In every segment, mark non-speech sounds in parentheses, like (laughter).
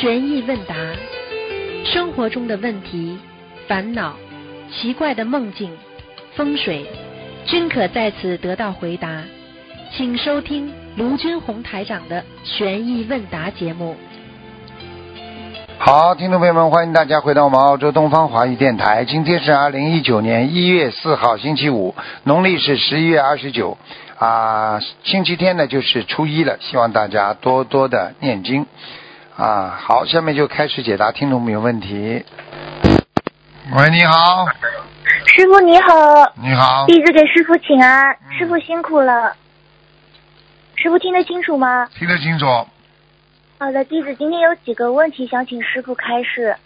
悬疑问答，生活中的问题、烦恼、奇怪的梦境、风水，均可在此得到回答。请收听卢军红台长的悬疑问答节目。好，听众朋友们，欢迎大家回到我们澳洲东方华语电台。今天是二零一九年一月四号，星期五，农历是十一月二十九啊，星期天呢就是初一了。希望大家多多的念经啊。好，下面就开始解答听众朋友问题。喂，你好，师傅你好，你好，弟子给师傅请安，师傅辛苦了。师傅听得清楚吗？听得清楚。好的，弟子今天有几个问题想请师傅开示。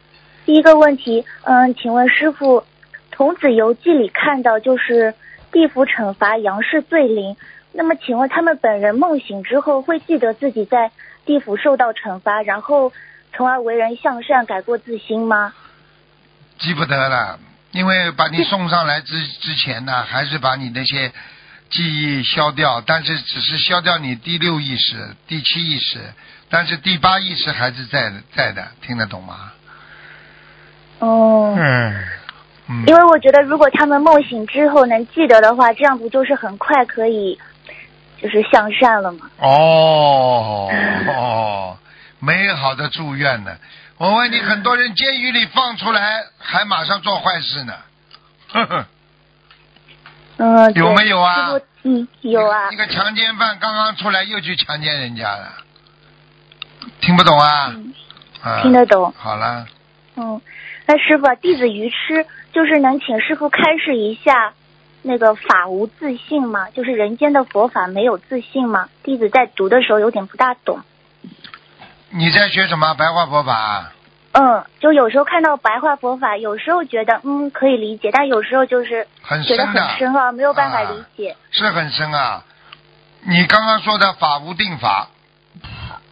第一个问题，嗯，请问师傅，《童子游记》里看到就是地府惩罚杨氏罪灵，那么请问他们本人梦醒之后会记得自己在地府受到惩罚，然后从而为人向善，改过自新吗？记不得了，因为把你送上来之之前呢，还是把你那些记忆消掉，但是只是消掉你第六意识、第七意识，但是第八意识还是在的，在的，听得懂吗？哦，嗯，嗯，因为我觉得如果他们梦醒之后能记得的话，这样不就是很快可以就是向善了嘛？哦哦，美好的祝愿呢。我问你，很多人监狱里放出来，还马上做坏事呢。呵呵，嗯，对有没有啊嗯，有啊一。个强奸犯刚刚出来又去强奸人家了，听不懂啊？嗯啊听得懂。好了，嗯，那师傅啊，弟子愚痴，就是能请师傅开示一下，那个法无自信吗？就是人间的佛法没有自信吗？弟子在读的时候有点不大懂。你在学什么白话佛法啊？嗯，就有时候看到白话佛法，有时候觉得嗯可以理解，但有时候就是觉得很深的，很深啊，没有办法啊理解。是很深啊。你刚刚说的法无定法，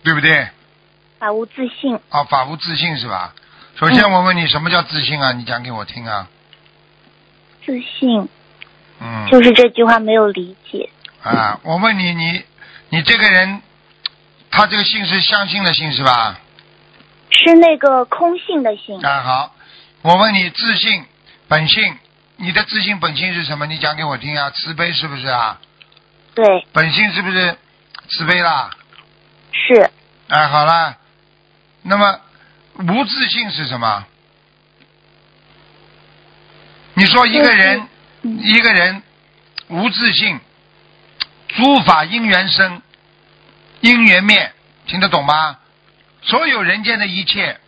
对不对？法无自信，啊，法无自信是吧？首先我问你，什么叫自信啊？你讲给我听啊。自信嗯。就是这句话没有理解。啊，我问你，你你这个人，他这个姓是相信的信是吧？是那个空性的性，啊，好，我问你，自信本性，你的自信本性是什么？你讲给我听啊。慈悲是不是啊？对，本性是不是慈悲啦？是哎，好啦，那么无自信是什么？你说一个人，嗯一个人无自信，诸法因缘生，因缘灭，听得懂吗？所有人间的一切，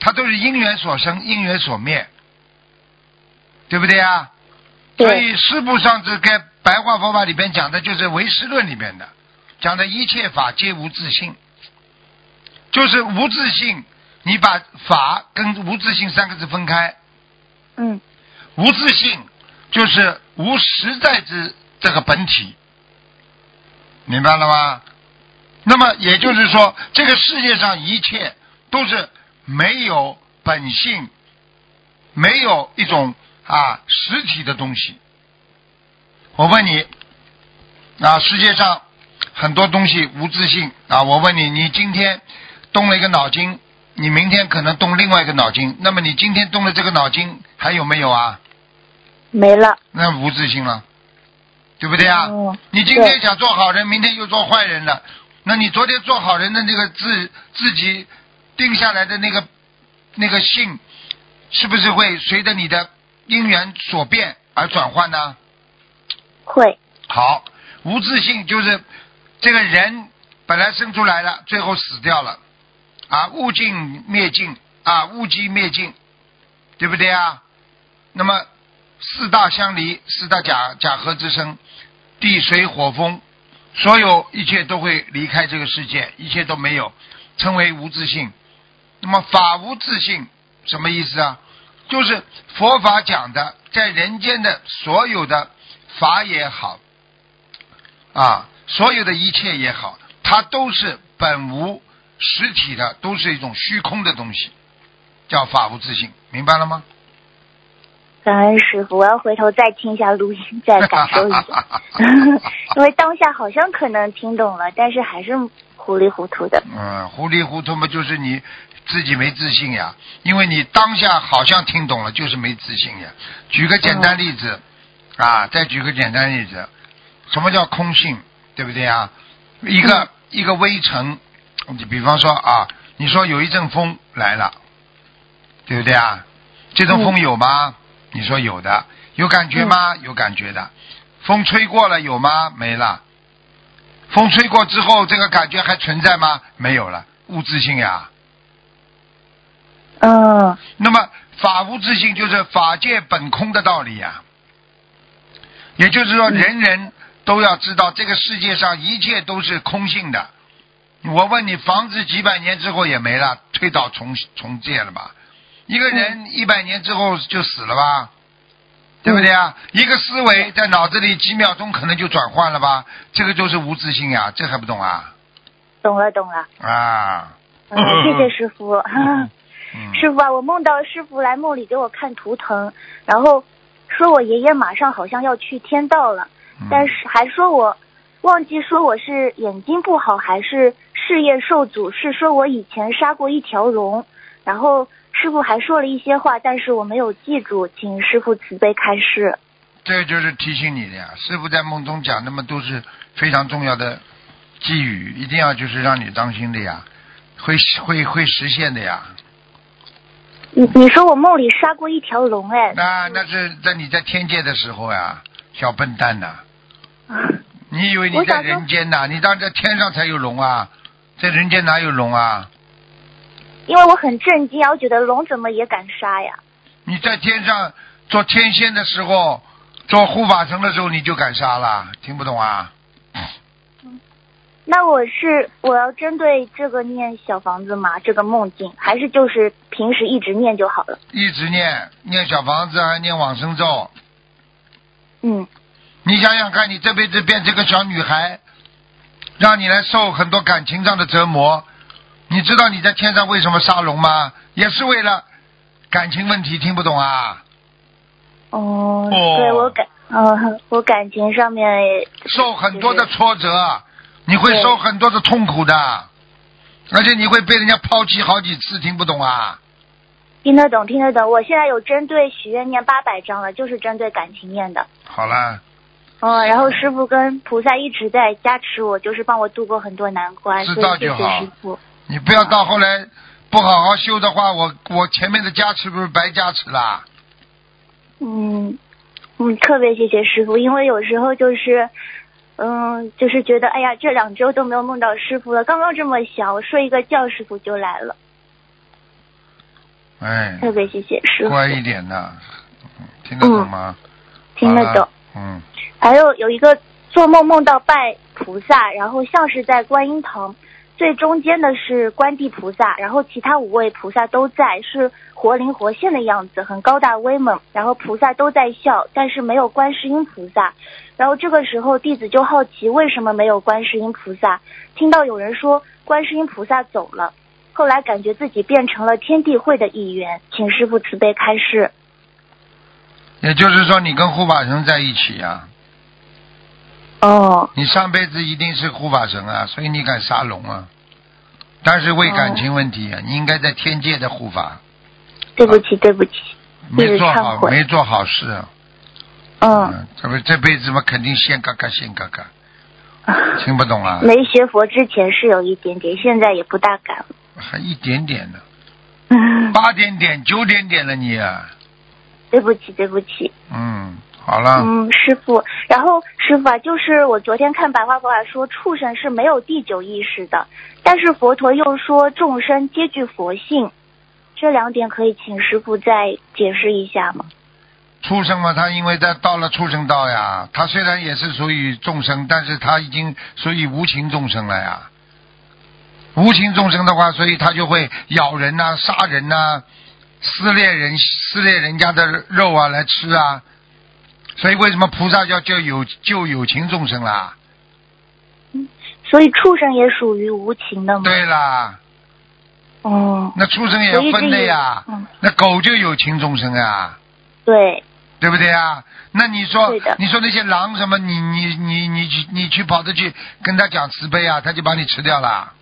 它都是因缘所生，因缘所灭，对不对啊？对所以师部上次该白话佛法里边讲的就是唯识论里面的，讲的一切法皆无自信，就是无自信。你把法跟无自信三个字分开，嗯无自性就是无实在之这个本体，明白了吗？那么也就是说，这个世界上一切都是没有本性，没有一种啊实体的东西。我问你，啊，世界上很多东西无自性啊。我问你，你今天动了一个脑筋，你明天可能动另外一个脑筋，那么你今天动的这个脑筋还有没有啊？没了。那无自信了，对不对啊？哦你今天想做好人，明天又做坏人了，那你昨天做好人的那个自自己定下来的那个那个性，是不是会随着你的因缘所变而转换呢？会，好，无自信就是这个人本来生出来了，最后死掉了，啊，物尽灭尽啊，物极灭尽，对不对啊？那么四大相离，四大假假合之生，地水火风，所有一切都会离开这个世界，一切都没有，称为无自性。那么法无自性什么意思啊？就是佛法讲的，在人间的所有的法也好，啊，所有的一切也好，它都是本无实体的，都是一种虚空的东西，叫法无自性，明白了吗？感恩师傅，我要回头再听一下录音，再感受一下，(laughs) (laughs) 因为当下好像可能听懂了，但是还是糊糊里糊涂的。嗯，糊里糊涂嘛，就是你自己没自信呀，因为你当下好像听懂了，就是没自信呀。举个简单例子，啊，再举个简单例子，什么叫空性，对不对啊？一个、一个微尘，你比方说啊，你说有一阵风来了，对不对啊？这阵风有吗？你说有的，有感觉吗？有感觉的。风吹过了有吗？没了。风吹过之后，这个感觉还存在吗？没有了，物质性呀。嗯那么法无自性就是法界本空的道理呀。也就是说，人人都要知道，这个世界上一切都是空性的。我问你，房子几百年之后也没了，推倒重重建了吧？一个人一百年之后就死了吧？对不对啊？一个思维在脑子里几秒钟可能就转换了吧？这个就是无自信呀，这还不懂啊？懂了懂了。啊，嗯，谢谢师傅。(laughs) 嗯，师傅啊，我梦到师傅来梦里给我看图腾，然后说我爷爷马上好像要去天道了，嗯但是还说我忘记说我是眼睛不好还是事业受阻，是说我以前杀过一条龙，然后师傅还说了一些话，但是我没有记住，请师傅慈悲开示。这就是提醒你的呀。师傅在梦中讲，那么都是非常重要的寄语，一定要就是让你当心的呀，会会会实现的呀。你你说我梦里杀过一条龙，哎，那那是在你在天界的时候呀，小笨蛋呐！(laughs) 你以为你在人间呐？你当然在天上才有龙啊，在人间哪有龙啊？因为我很震惊啊，我觉得龙怎么也敢杀呀？你在天上做天仙的时候，做护法神的时候，你就敢杀了？听不懂啊？那我是我要针对这个念小房子吗？这个梦境，还是就是平时一直念就好了？一直念念小房子，还念往生咒。嗯，你想想看，你这辈子变成个小女孩，让你来受很多感情上的折磨。你知道你在天上为什么杀龙吗？也是为了感情问题，听不懂啊？哦，哦对我感，嗯、(laughs) 我感情上面受很多的挫折，你会受很多的痛苦的，而且你会被人家抛弃好几次，听不懂啊？听得懂，听得懂。我现在有针对许愿念八百章了，就是针对感情念的。好了，哦，然后师傅跟菩萨一直在加持我，就是帮我度过很多难关，知道就好师傅。你不要到后来不好好修的话，我我前面的加持不是白加持啦？嗯嗯，特别谢谢师傅，因为有时候就是，嗯，就是觉得哎呀，这两周都没有梦到师傅了，刚刚这么想，我睡一个觉，师傅就来了，哎，特别谢谢师傅，乖一点的，嗯听得懂吗？听得懂。。嗯，还有有一个做梦梦到拜菩萨，然后像是在观音堂，最中间的是观地菩萨，然后其他五位菩萨都在，是活灵活现的样子，很高大威猛。然后菩萨都在笑，但是没有观世音菩萨。然后这个时候弟子就好奇，为什么没有观世音菩萨？听到有人说观世音菩萨走了，后来感觉自己变成了天地会的一员，请师傅慈悲开示。也就是说你跟护法神在一起呀、哦，你上辈子一定是护法神啊，所以你敢杀龙啊？但是为感情问题啊，你应该在天界的护法，对不起，对不起。没做好，没做好事啊。嗯。这不这辈子嘛，肯定先嘎嘎先嘎嘎，(laughs) 听不懂啊？没学佛之前是有一点点，现在也不大敢了。还一点点呢，嗯，八点点、九点点了你啊，对不起，对不起。嗯，好了，嗯，师傅，然后师傅啊，就是我昨天看白话佛法说，畜生是没有第九意识的，但是佛陀又说众生皆具佛性，这两点可以请师傅再解释一下吗？畜生嘛，他因为他到了畜生道呀，他虽然也是属于众生，但是他已经属于无情众生了呀。无情众生的话，所以他就会咬人呐、杀人呐、撕裂人、撕裂人家的肉啊来吃啊。所以为什么菩萨要救有救有情众生啦？所以畜生也属于无情的吗？对啦，哦，那畜生也要分的呀。嗯，那狗就有情众生啊。对，对不对啊？那你说，你说那些狼什么，你你你你去你去跑着去跟他讲慈悲啊，他就把你吃掉了。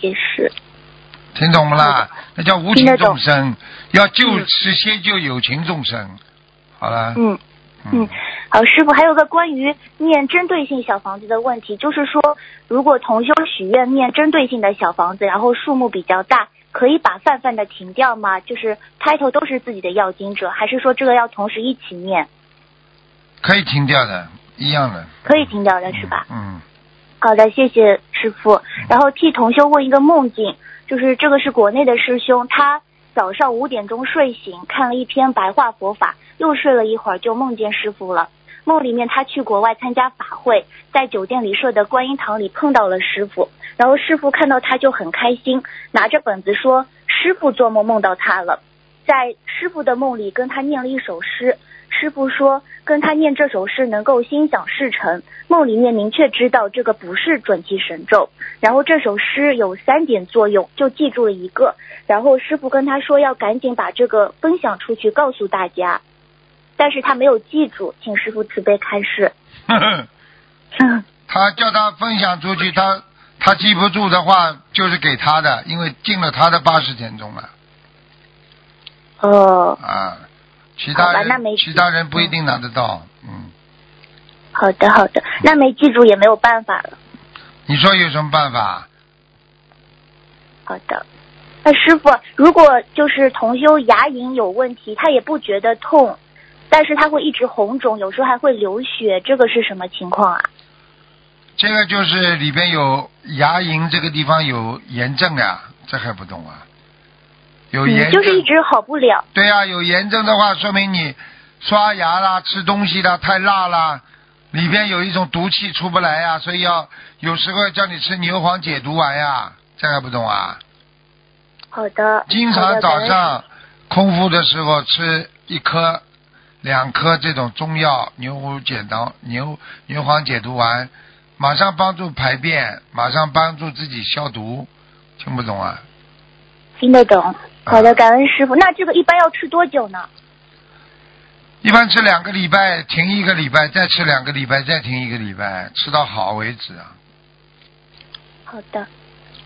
也是。听懂不啦？那叫无情众生，要救嗯是先救有情众生。好了。嗯嗯，好，师傅，还有个关于念针对性小房子的问题，就是说，如果同修许愿念针对性的小房子，然后数目比较大，可以把泛泛的停掉吗？就是开头都是自己的要经者，还是说这个要同时一起念？可以停掉的，一样的。可以停掉的是吧？嗯。好的，谢谢师傅。然后替同修问一个梦境，就是这个是国内的师兄，他早上五点钟睡醒，看了一篇白话佛法，又睡了一会儿，就梦见师傅了。梦里面他去国外参加法会，在酒店里设的观音堂里碰到了师傅，然后师傅看到他就很开心，拿着本子说师傅做梦梦到他了，在师傅的梦里跟他念了一首诗，师傅说跟他念这首诗能够心想事成，梦里面明确知道这个不是准提神咒，然后这首诗有三点作用，就记住了一个，然后师傅跟他说要赶紧把这个分享出去，告诉大家，但是他没有记住，请师傅慈悲开示。(laughs) 他叫他分享出去，他他记不住的话，就是给他的，因为进了他的八十天中了。哦，啊。其他人其他人不一定拿得到，嗯。好的好的，那没记住也没有办法了。你说有什么办法？好的，那师傅，如果就是同修牙龈有问题，他也不觉得痛，但是他会一直红肿，有时候还会流血，这个是什么情况啊？这个就是里边有牙龈这个地方有炎症呀，这还不懂啊？有炎嗯，症。就是一直好不了。对呀、有炎症的话，说明你刷牙啦、吃东西啦太辣啦，里边有一种毒气出不来呀、所以要有时候叫你吃牛黄解毒丸呀，这还不懂啊？好的，经常早上空腹的时候吃一颗、两颗这种中药牛黄解毒牛牛黄解毒丸，马上帮助排便，马上帮助自己消毒。听不懂啊？听得懂。好的，感恩师傅。那这个一般要吃多久呢？一般吃两个礼拜，停一个礼拜，再吃两个礼拜，再停一个礼拜，吃到好为止啊。好的，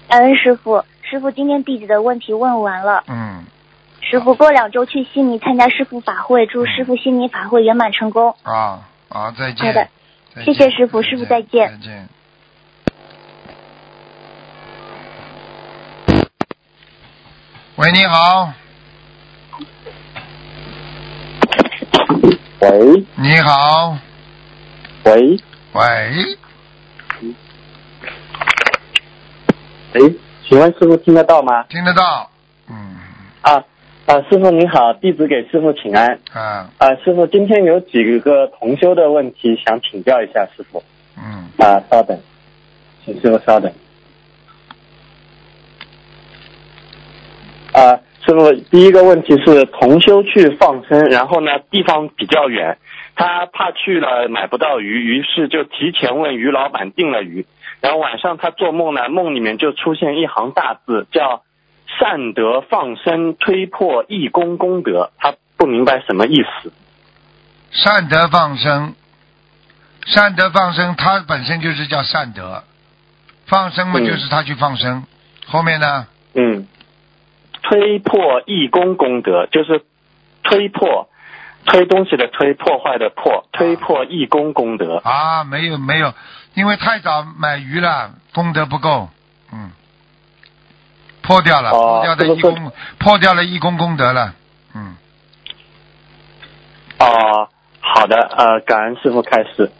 感恩师傅。师傅，今天弟子的问题问完了。嗯，师傅过两周去悉尼参加师傅法会，祝师傅悉尼法会圆满成功。啊啊，再见。好的谢谢师傅师傅再见再见。喂，你好，喂你好，喂喂，喂，请问师傅听得到吗？听得到？嗯啊啊，师傅您好，弟子给师傅请安。啊啊，师傅今天有几个同修的问题想请教一下师傅。嗯，啊，稍等，请师傅稍等。啊，师傅，第一个问题是同修去放生，然后呢地方比较远，他怕去了买不到鱼，于是就提前问鱼老板订了鱼，然后晚上他做梦呢，梦里面就出现一行大字叫“善德放生推破义工功德”，他不明白什么意思。善德放生，善德放生，它本身就是叫善德，放生嘛嗯就是他去放生，后面呢？嗯，推破义工功德就是推破，推东西的推，破坏的破，推破义工功德。啊，没有没有，因为太早买鱼了，功德不够，嗯，破掉了，哦破掉的义工，破掉了义工功德了，嗯，哦，好的，呃，感恩师傅开始。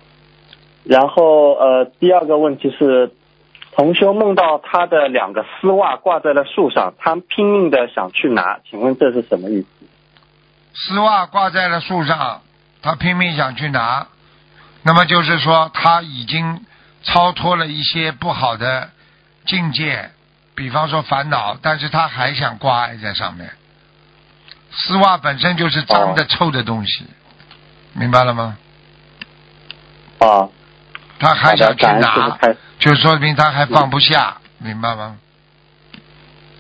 然后呃，第二个问题是，同修梦到他的两个丝袜挂在了树上，他拼命的想去拿，请问这是什么意思？丝袜挂在了树上，他拼命想去拿，那么就是说他已经超脱了一些不好的境界，比方说烦恼，但是他还想挂碍在上面。丝袜本身就是脏的、哦臭的东西，明白了吗？啊，他还想去拿，就说明他还放不下，明白吗？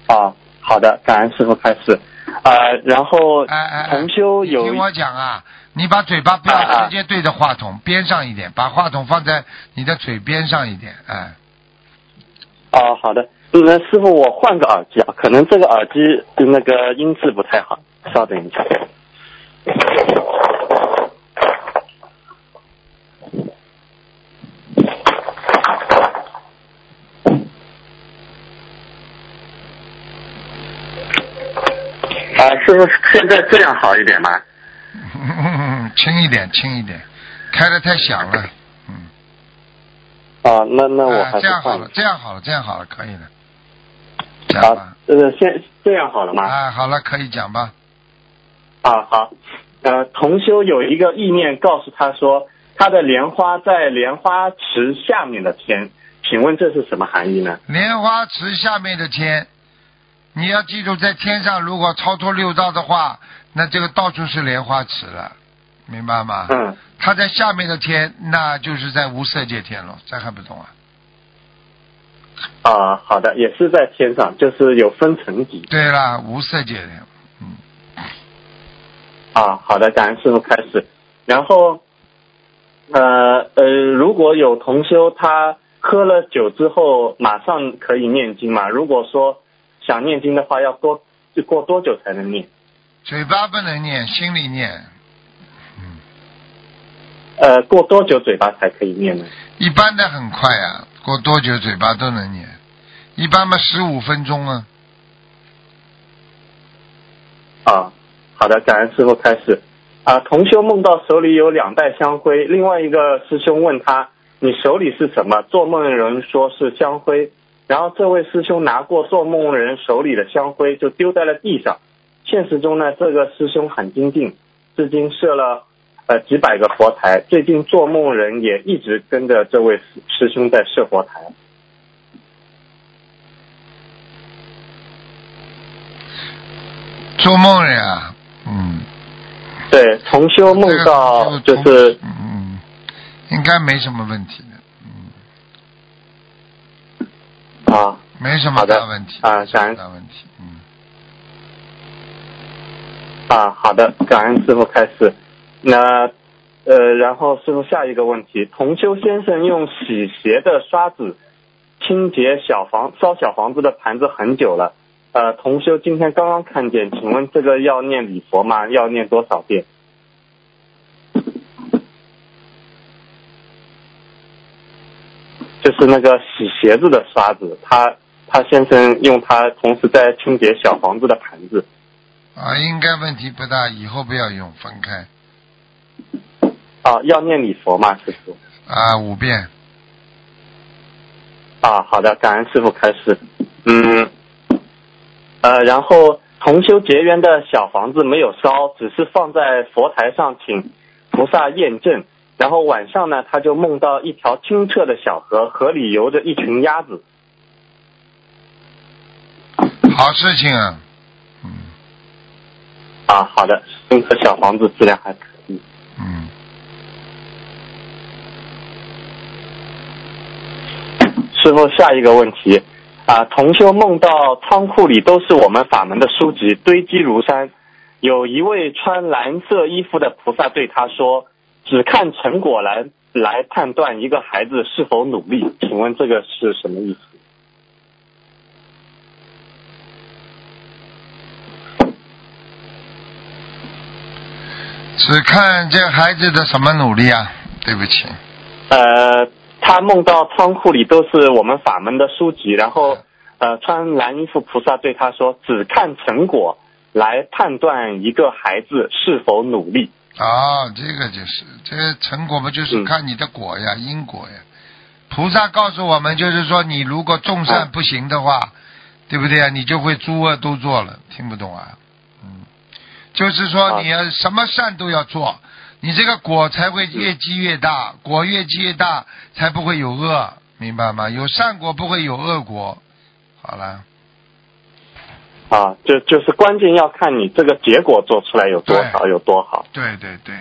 啊，好的，感恩师傅开始。呃，然后哎哎哎，同修有你听我讲啊，你把嘴巴不啊啊要直接对着话筒，边上一点，把话筒放在你的嘴边上一点，哎，哦，好的。那师傅，我换个耳机啊，可能这个耳机那个音质不太好，稍等一下。啊，师傅，现在这样好一点吗？(laughs) 轻一点，轻一点，开的太响了。嗯。啊，那那我啊还是换这样好了，这样好了，这样好了，可以了。讲吧啊。，呃，现这样好了吗？啊，好了，可以讲吧。啊，好。呃，同修有一个意念告诉他说，他的莲花在莲花池下面的天，请问这是什么含义呢？莲花池下面的天，你要记住，在天上如果超脱六道的话，那这个到处是莲花池了，明白吗？嗯，他在下面的天，那就是在无色界天了，这还不懂啊？啊，好的，也是在天上，就是有分层级。对了，无色界天，嗯，啊，好的，感恩师傅开始。然后，呃呃，如果有同修他喝了酒之后马上可以念经嘛？如果说想念经的话，要多就过多久才能念？嘴巴不能念，心里念。嗯，呃，过多久嘴巴才可以念呢？一般的很快啊，过多久嘴巴都能念，一般嘛十五分钟啊。啊，好的，感恩师傅开始。啊，同修梦到手里有两袋香灰，另外一个师兄问他：“你手里是什么？”做梦人说是香灰，然后这位师兄拿过做梦人手里的香灰就丢在了地上。现实中呢，这个师兄很精进，至今设了呃几百个佛台，最近做梦人也一直跟着这位师师兄在设佛台。做梦人啊，嗯，对，从修梦到就是嗯，应该没什么问题的，嗯，啊，没什么大问题啊没什么感恩大问题，嗯，啊，好的，感恩师傅开始。那呃，然后师傅下一个问题，同修先生用洗鞋的刷子清洁小房烧小房子的盘子很久了。呃，同修今天刚刚看见，请问这个要念礼佛吗？要念多少遍？就是那个洗鞋子的刷子，他他先生用它同时在清洁小房子的盘子。啊，应该问题不大，以后不要用，分开啊，要念礼佛吗，师傅？啊，五遍，啊，好的，感恩师傅开始。嗯，呃，然后同修结缘的小房子没有烧，只是放在佛台上请菩萨验证。然后晚上呢，他就梦到一条清澈的小河，河里游着一群鸭子。好事情啊，嗯啊，好的，这个小房子质量还可以。嗯，师傅，下一个问题啊，同修梦到仓库里都是我们法门的书籍，堆积如山。有一位穿蓝色衣服的菩萨对他说：“只看成果来来判断一个孩子是否努力。”请问这个是什么意思？只看这孩子的什么努力啊？对不起，呃，他梦到仓库里都是我们法门的书籍，然后呃，穿蓝衣服菩萨对他说：“只看成果来判断一个孩子是否努力。”啊，这个就是这个成果嘛，就是嗯看你的果呀，因果呀。菩萨告诉我们，就是说你如果种善不行的话，对不对啊？你就会诸恶都做了，听不懂啊？嗯，就是说啊你要什么善都要做，你这个果才会越积越大，果越积越大，才不会有恶，明白吗？有善果不会有恶果。好了，啊，就就是关键要看你这个结果做出来有多少有多好对对对，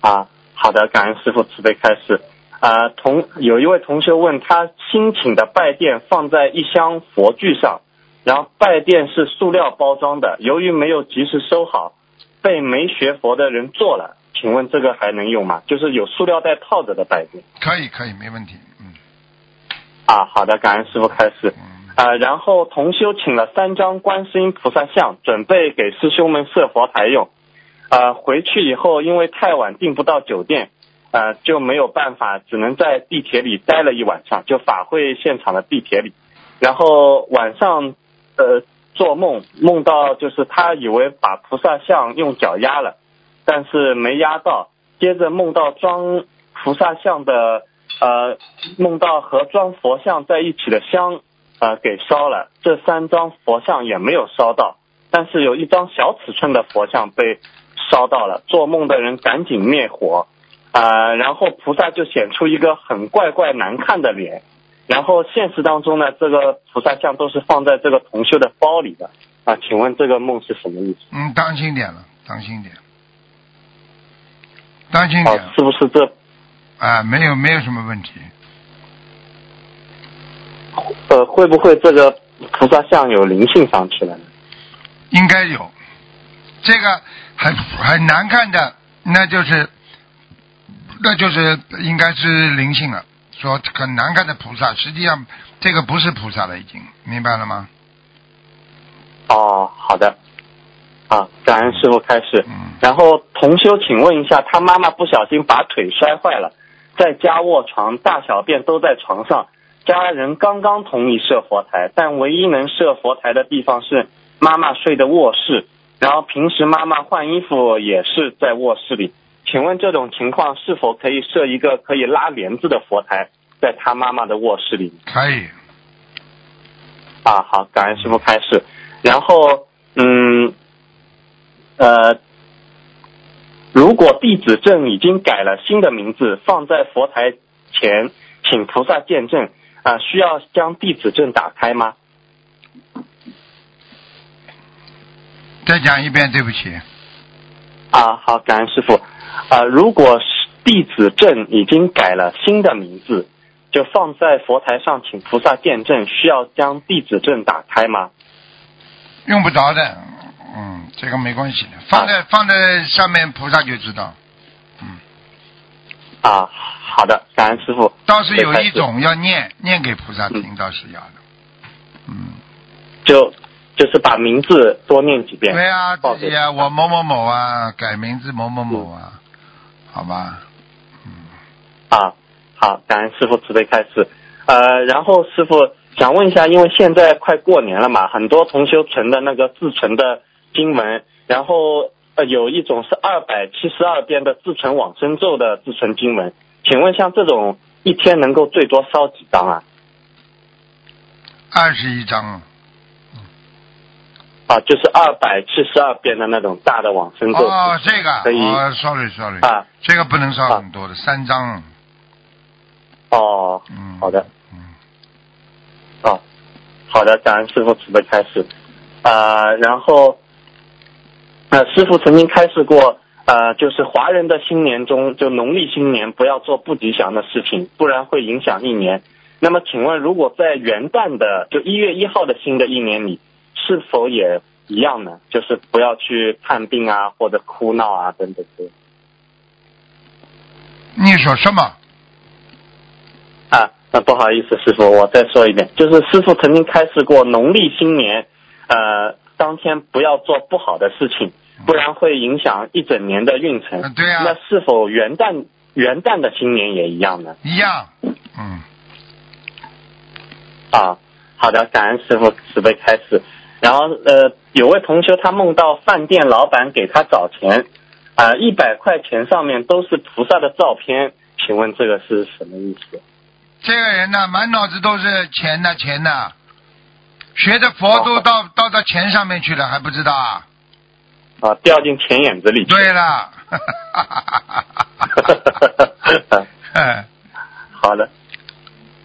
啊。好的，感恩师傅慈悲开示。啊，同有一位同学问他新请的拜垫放在一箱佛具上，然后拜垫是塑料包装的，由于没有及时收好，被没学佛的人做了。请问这个还能用吗？就是有塑料袋套着的拜垫。可以可以，没问题。嗯，啊，好的，感恩师傅开始。嗯，呃，然后同修请了三张观世音菩萨像，准备给师兄们设佛台用。呃，回去以后因为太晚订不到酒店，呃，就没有办法，只能在地铁里待了一晚上，就法会现场的地铁里。然后晚上呃做梦，梦到就是他以为把菩萨像用脚压了，但是没压到。接着梦到装菩萨像的呃，梦到和装佛像在一起的香呃给烧了，这三张佛像也没有烧到，但是有一张小尺寸的佛像被烧到了。做梦的人赶紧灭火，呃，然后菩萨就显出一个很怪怪难看的脸。然后现实当中呢，这个菩萨像都是放在这个同修的包里的啊，请问这个梦是什么意思？嗯，当心点了，当心点，当心哦点，是不是这啊，没有没有什么问题，呃会不会这个菩萨像有灵性上去了呢？应该有，这个很很难看的，那就是那就是应该是灵性了。说很难看的菩萨，实际上这个不是菩萨了，已经明白了吗？哦，好的，啊，感恩师傅开始。嗯，然后同修，请问一下，他妈妈不小心把腿摔坏了，在家卧床，大小便都在床上。家人刚刚同意设佛台，但唯一能设佛台的地方是妈妈睡的卧室，然后平时妈妈换衣服也是在卧室里。请问这种情况是否可以设一个可以拉帘子的佛台，在他妈妈的卧室里？可以。啊，好，感恩师傅开始。然后，嗯，呃，如果弟子证已经改了新的名字，放在佛台前，请菩萨见证，啊、需要将弟子证打开吗？再讲一遍，对不起。啊，好，感恩师傅。啊，如果是弟子证已经改了新的名字，就放在佛台上，请菩萨见证，需要将弟子证打开吗？用不着的，嗯，这个没关系的，放在、放在上面，菩萨就知道。嗯，啊，好的，感恩师傅。倒是有一种要念念给菩萨听，倒是要的。嗯，就就是把名字多念几遍。对啊，自己啊，我某某某啊，改名字某某某啊，好吧？嗯，啊，好，感恩师傅慈悲开示。呃，然后师傅想问一下，因为现在快过年了嘛，很多同修存的那个自存的经文，然后呃有一种是二百七十二遍的自存往生咒的自存经文，请问像这种一天能够最多烧几张啊？二十一张。啊，就是二百七十二遍的那种大的往生咒。哦，这个，可以哦，sorry sorry，啊，这个不能烧很多的，三张。哦，嗯，好的，嗯，哦，好的，感恩师傅慈悲开示。呃，然后，呃，师傅曾经开示过，呃，就是华人的新年中，就农历新年不要做不吉祥的事情，不然会影响一年。那么，请问，如果在元旦的就一月一号的新的一年里，是否也一样呢？就是不要去看病啊，或者哭闹啊，等等的。你说什么？啊，那不好意思，师傅，我再说一遍，就是师傅曾经开示过，农历新年，呃，当天不要做不好的事情，不然会影响一整年的运程。嗯对啊那是否元旦元旦的新年也一样呢？一样。嗯，啊，好的，感恩师傅慈悲开示。然后呃，有位同学他梦到饭店老板给他找钱，啊、一百块钱上面都是菩萨的照片，请问这个是什么意思？这个人呢，满脑子都是钱呐钱呐，学的佛都到、到到钱上面去了，还不知道啊？啊，掉进钱眼子里去。对了。哎 (laughs) 好的，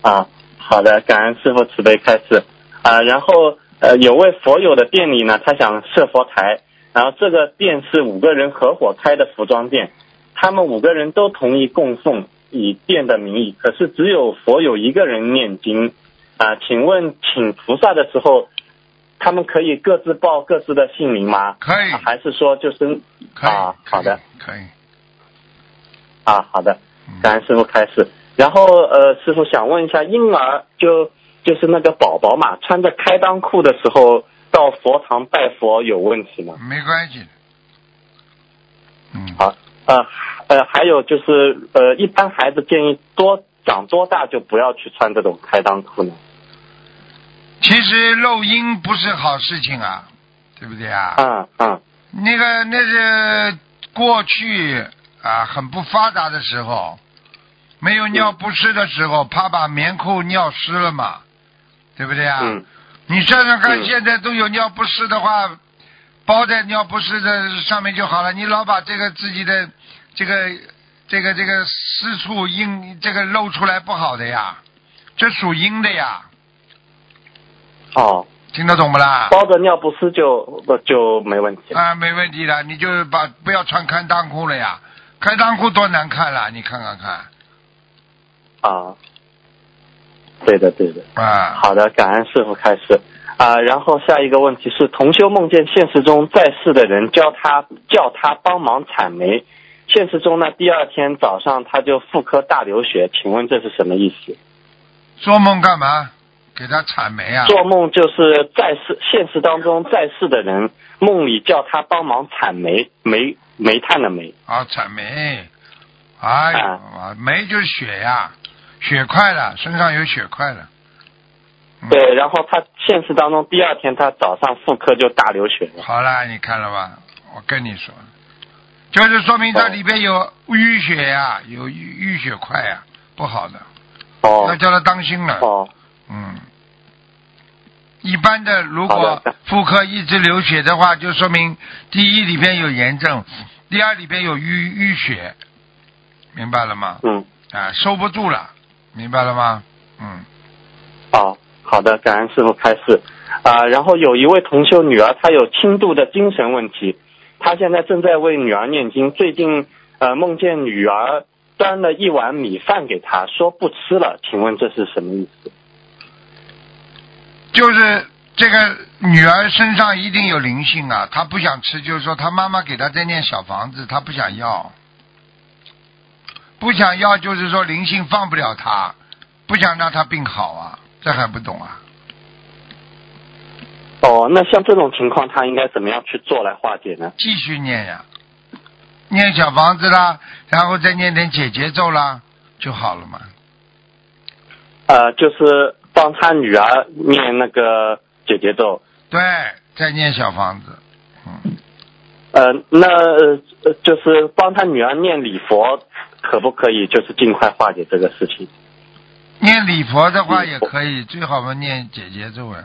啊，好的，感恩师傅慈悲开示啊。然后呃，有位佛友的店里呢，他想设佛台，然后这个店是五个人合伙开的服装店，他们五个人都同意供奉，以店的名义，可是只有佛友一个人念经啊。请问请菩萨的时候，他们可以各自报各自的姓名吗？可以啊还是说就是。啊好的，可以。啊，好的嗯，感恩师傅开始。然后呃，师傅想问一下，婴儿就就是那个宝宝嘛，穿着开裆裤的时候到佛堂拜佛有问题吗？没关系。嗯，好，呃呃，还有就是呃，一般孩子建议多长多大就不要去穿这种开裆裤呢？其实漏阴不是好事情啊，对不对啊？嗯嗯那个那是过去啊很不发达的时候，没有尿不湿的时候，怕把棉裤尿湿了嘛，对不对啊？嗯你想想看，嗯现在都有尿不湿的话，包在尿不湿的上面就好了。你老把这个自己的这个这个这个私处阴这个露出来不好的呀，这属阴的呀，哦，听得懂不啦？包着尿不湿就呃就没问题了。啊，没问题了，你就把不要穿开裆裤了呀，开裆裤多难看了，你看看看啊，对的对的。啊。好的，感恩师傅开始。啊、然后下一个问题是，同修梦见现实中在世的人教他叫他帮忙铲煤，现实中呢第二天早上他就妇科大流血，请问这是什么意思？做梦干嘛？给他铲煤啊？做梦就是在世现实当中在世的人梦里叫他帮忙铲煤煤煤炭的煤。啊，铲煤。哎呀，啊煤就是血呀，血块了，身上有血块了。嗯对，然后他现实当中第二天他早上妇科就大流血了。好了，你看了吧？我跟你说，就是说明它哦里边有淤血呀，有淤淤血块呀，不好的，哦。那叫他当心了。哦嗯，一般的，如果妇科一直流血的话，就说明第一里边有炎症，第二里边有淤淤血，明白了吗？嗯啊，收不住了，明白了吗？嗯，好，好的，感恩师傅开示。啊、然后有一位同修女儿，她有轻度的精神问题，她现在正在为女儿念经。最近呃梦见女儿端了一碗米饭给她，说不吃了，请问这是什么意思？就是这个女儿身上一定有灵性啊，她不想吃，就是说她妈妈给她在念小房子，她不想要，不想要就是说灵性放不了她，不想让她病好啊，这还不懂啊？哦，那像这种情况，她应该怎么样去做来化解呢？继续念呀，念小房子啦，然后再念点解节奏啦，就好了嘛。呃，就是帮他女儿念那个姐姐咒。对，在念小房子，嗯，呃，那呃就是帮他女儿念礼佛，可不可以就是尽快化解这个事情？念礼佛的话也可以，最好嘛念姐姐咒啊，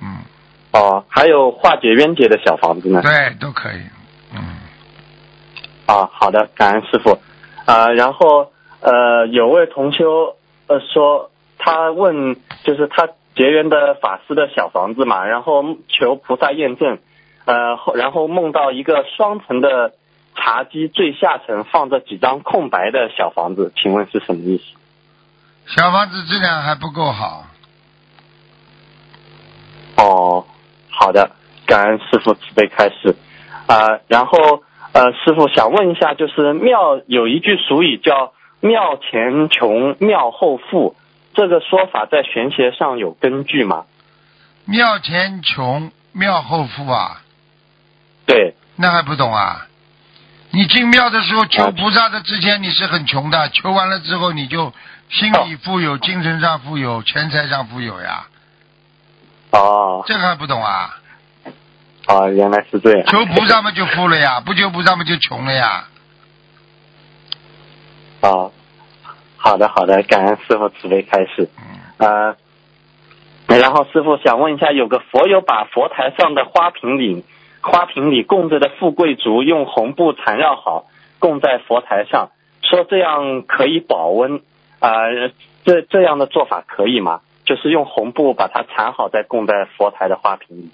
嗯，哦，还有化解冤结的小房子呢？对，都可以，嗯。啊，好的，感恩师傅。啊，然后呃，有位同修呃说，他问就是他结缘的法师的小房子嘛，然后求菩萨验证，呃，后然后梦到一个双层的茶几最下层放着几张空白的小房子，请问是什么意思？小房子质量还不够好，哦，好的，感恩师傅慈悲开示。啊、然后呃，师傅想问一下，就是庙有一句俗语叫“庙前穷，庙后富”，这个说法在玄学上有根据吗？庙前穷，庙后富啊，对，那还不懂啊？你进庙的时候求菩萨的之前你是很穷的，求完了之后你就心里富有，精神上富有，钱财上富有呀，哦，这个还不懂啊？啊，原来是这样。求菩萨嘛就富了呀，不求菩萨嘛就穷了呀。哦，好的好的，感恩师傅慈悲开示。嗯，呃，然后师傅想问一下，有个佛友把佛台上的花瓶里花瓶里供着的富贵竹用红布缠绕好，供在佛台上，说这样可以保温。啊、这这样的做法可以吗？就是用红布把它缠好，再供在佛台的花瓶里。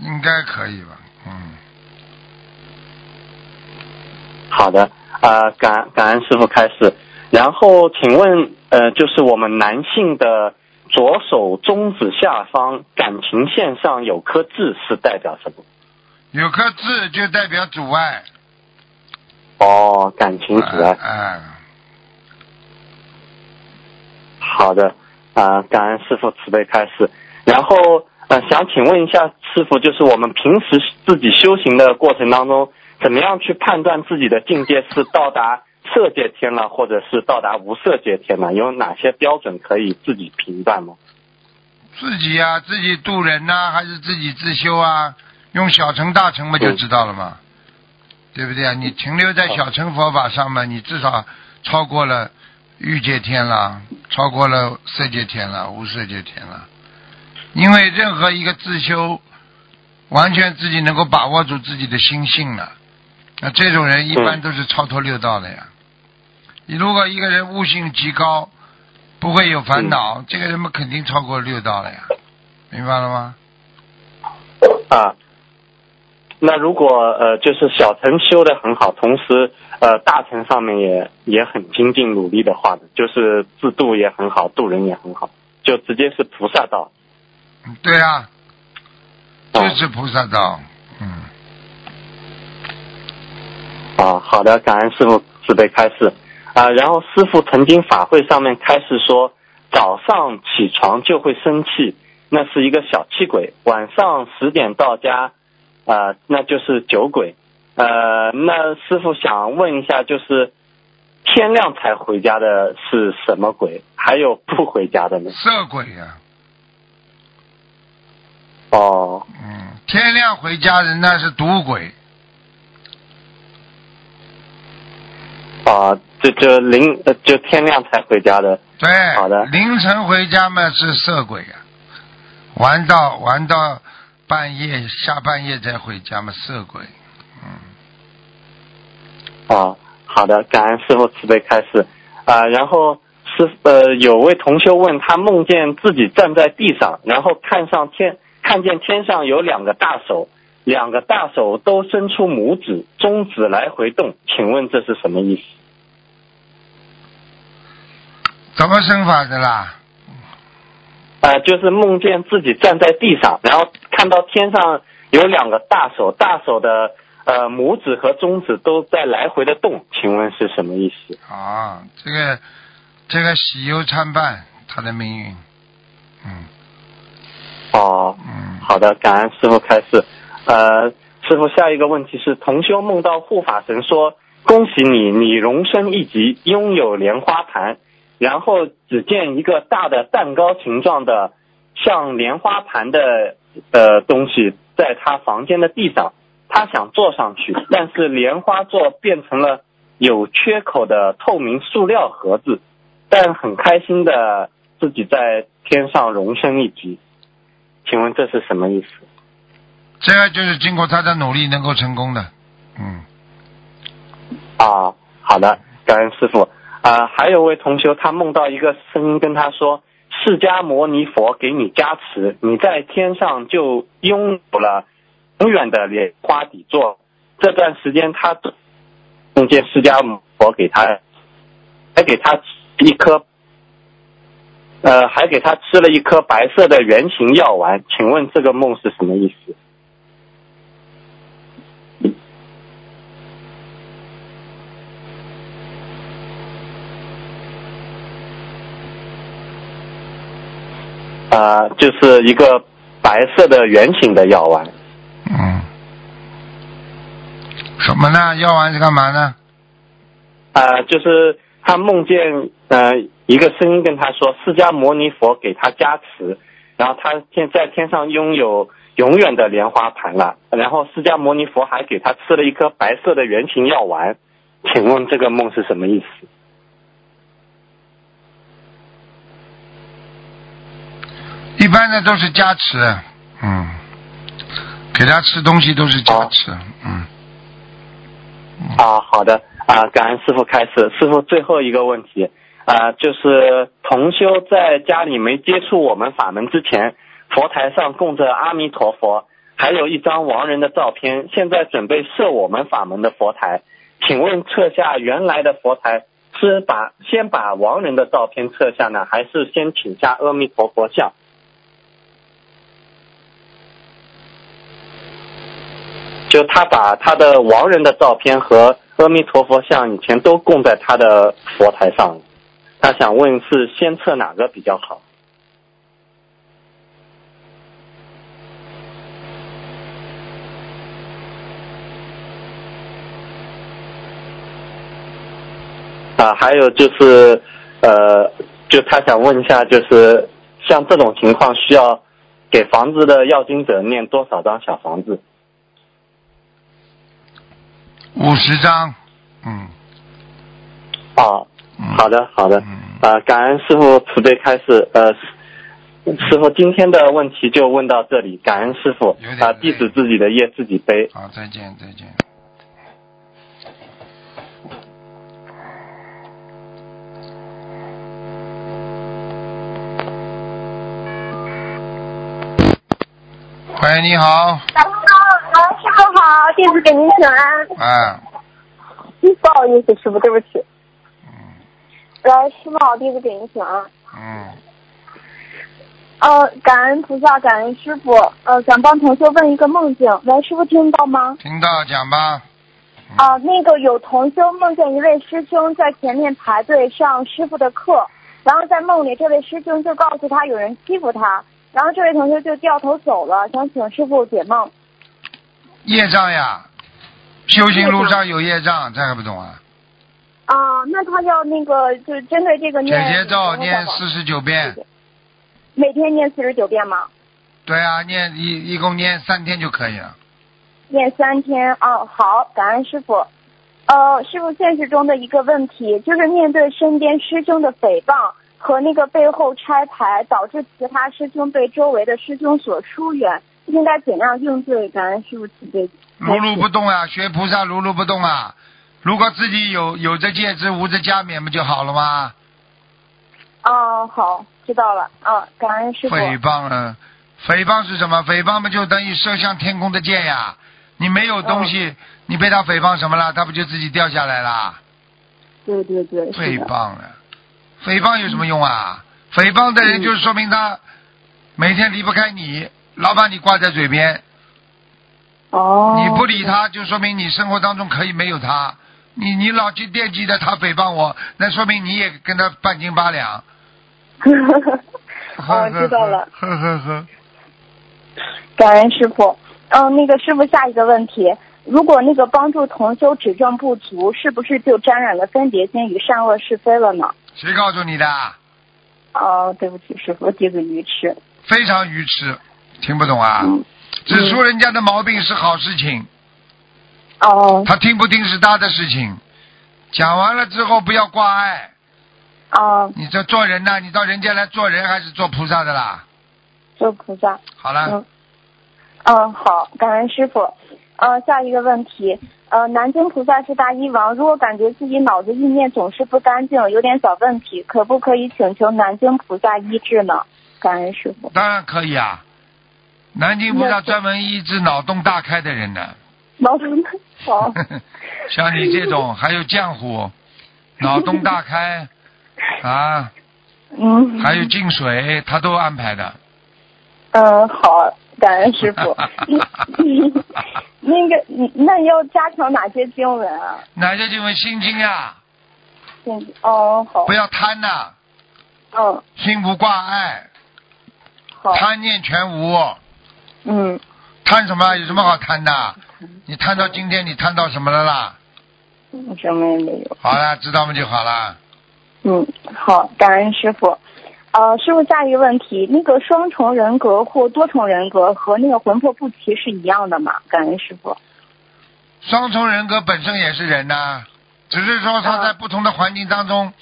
应该可以吧？嗯，好的，啊，感感恩师傅开始。然后请问，呃，就是我们男性的左手中指下方感情线上有颗痣，是代表什么？有颗痣就代表阻碍。哦，感情阻碍。嗯、好的，啊、感恩师傅慈悲开示。然后呃，想请问一下师傅，就是我们平时自己修行的过程当中，怎么样去判断自己的境界是到达色界天了，或者是到达无色界天了？有哪些标准可以自己评断吗？自己呀、自己渡人呐、还是自己自修啊？用小乘大乘不，就知道了嘛，对不对啊？你停留在小乘佛法上面，你至少超过了欲界天了，超过了色界天了，无色界天了。因为任何一个自修，完全自己能够把握住自己的心性了，那这种人一般都是超脱六道的呀。你如果一个人悟性极高，不会有烦恼，这个人们肯定超过六道了呀，明白了吗？啊，那如果呃，就是小乘修的很好，同时呃大乘上面也也很精进努力的话，就是自度也很好，度人也很好，就直接是菩萨道。嗯对啊，啊就是菩萨道，嗯，啊，好的，感恩师傅慈悲开示。啊，然后师傅曾经法会上面开示说，早上起床就会生气，那是一个小气鬼；晚上十点到家，呃，那就是酒鬼。呃，那师傅想问一下，就是天亮才回家的是什么鬼？还有不回家的呢？色鬼呀、哦，嗯，天亮回家人那是赌鬼，啊，就就零呃就天亮才回家的。对，好的凌晨回家嘛是色鬼呀、玩到玩到半夜下半夜再回家嘛色鬼，嗯，啊，好的，感恩师傅慈悲开示。啊，然后师呃有位同修问他梦见自己站在地上，然后看上天，看见天上有两个大手，两个大手都伸出拇指、中指来回动，请问这是什么意思？怎么生法的啦？啊，就是梦见自己站在地上，然后看到天上有两个大手，大手的呃拇指和中指都在来回的动，请问是什么意思？啊，这个这个喜忧参半，他的命运，嗯哦，嗯，好的，感恩师傅开示。呃，师傅，下一个问题是，同修梦到护法神说：“恭喜你，你荣升一级，拥有莲花盘。”然后只见一个大的蛋糕形状的像莲花盘的呃东西在他房间的地上，他想坐上去，但是莲花座变成了有缺口的透明塑料盒子，但很开心的自己在天上荣升一级。请问这是什么意思？这个就是经过他的努力能够成功的，嗯，啊，好的，感恩师傅。啊，还有位同修，他梦到一个声音跟他说：“释迦牟尼佛给你加持，你在天上就拥有了永远的莲花底座。”这段时间，他梦见释迦牟尼佛给他，还给他一颗，呃，还给他吃了一颗白色的圆形药丸。请问这个梦是什么意思？啊、就是一个白色的圆形的药丸。嗯，什么呢？药丸是干嘛呢？啊、就是他梦见呃一个声音跟他说，释迦牟尼佛给他加持，然后他现在天上拥有永远的莲花盘了，然后释迦牟尼佛还给他吃了一颗白色的圆形药丸，请问这个梦是什么意思？一般的都是加持，嗯，给他吃东西都是加持，嗯，啊，好的。啊，感恩师傅开始。师傅最后一个问题啊，就是同修在家里没接触我们法门之前，佛台上供着阿弥陀佛，还有一张亡人的照片，现在准备设我们法门的佛台，请问撤下原来的佛台是把先把亡人的照片撤下呢，还是先请下阿弥陀佛像？就他把他的亡人的照片和阿弥陀佛像以前都供在他的佛台上，他想问是先测哪个比较好？啊，还有就是，呃，就他想问一下，就是像这种情况需要给房子的要经者念多少张小房子？五十张，嗯哦，嗯，好的，好的。嗯，啊，感恩师傅慈悲开示。呃，师傅今天的问题就问到这里，感恩师傅啊，弟子自己的业自己背。好，再见，再见。喂，你好，师傅好，弟子给您请安。嗯，不好意思，师傅，对不起。嗯来，师傅好，弟子给您请安。嗯，呃，感恩菩萨，感恩师傅。呃，想帮同学问一个梦境。喂，师傅听到吗？听到讲吧。嗯啊、那个有同修梦见一位师兄在前面排队上师傅的课，然后在梦里这位师兄就告诉他有人欺负他，然后这位同学就掉头走了，想请师傅解梦。业障呀，修行路上有业障，这还不懂啊？啊、那他要那个就是针对这个姐念姐咒念多少四十九遍，每天念四十九遍吗？对啊，念一一共念三天就可以了。念三天哦，好，感恩师傅。呃，师傅现实中的一个问题就是面对身边师兄的诽谤和那个背后拆台，导致其他师兄被周围的师兄所疏远，应该怎样应对？感恩师傅慈悲。如如不动啊，学菩萨如如不动啊。如果自己有有着戒指无着加冕不就好了吗？哦，好，知道了。啊，感恩师傅。诽谤了，诽谤是什么？诽谤不就等于射向天空的箭呀。你没有东西，哦你被他诽谤什么了？他不就自己掉下来啦？对对对，是诽的。谤了，诽谤有什么用啊？诽谤的人就是说明他每天离不开你，老把你挂在嘴边，哦。你不理他，就说明你生活当中可以没有他。你你老去惦记着他诽谤我，那说明你也跟他半斤八两。(laughs) 哦，知道了。呵呵呵，感恩师傅。嗯，那个师傅，下一个问题，如果那个帮助同修指正不足，是不是就沾染了分别心与善恶是非了呢？谁告诉你的？哦，对不起，师傅，弟子愚痴。非常愚痴，听不懂啊？嗯。指出人家的毛病是好事情，哦他听不听是他的事情。讲完了之后不要挂碍，哦，你这做人呐，你到人间来做人还是做菩萨的啦？做菩萨。好了，嗯。嗯，好，感恩师傅。呃，下一个问题，呃，南京菩萨是大医王，如果感觉自己脑子意念总是不干净，有点小问题，可不可以请求南京菩萨医治呢？感恩师傅。当然可以啊。南京菩萨那专门医治脑洞大开的人呢，脑洞好。(laughs) 像你这种还有浆糊，(laughs) 脑洞大开啊，嗯。还有进水，他都安排的。嗯，好，感恩师傅。那个，你那要加强哪些经文啊？哪些经文心经啊？嗯，哦，好不。要贪呐、嗯，心无挂碍，好。贪念全无。嗯，贪什么？有什么好贪的？你贪到今天，你贪到什么了啦？什么也没有。好了，知道吗就好了。嗯，好，感恩师傅。呃，师傅，下一个问题，那个双重人格或多重人格和那个魂魄不齐是一样的吗？感恩师傅。双重人格本身也是人呐、只是说他在不同的环境当中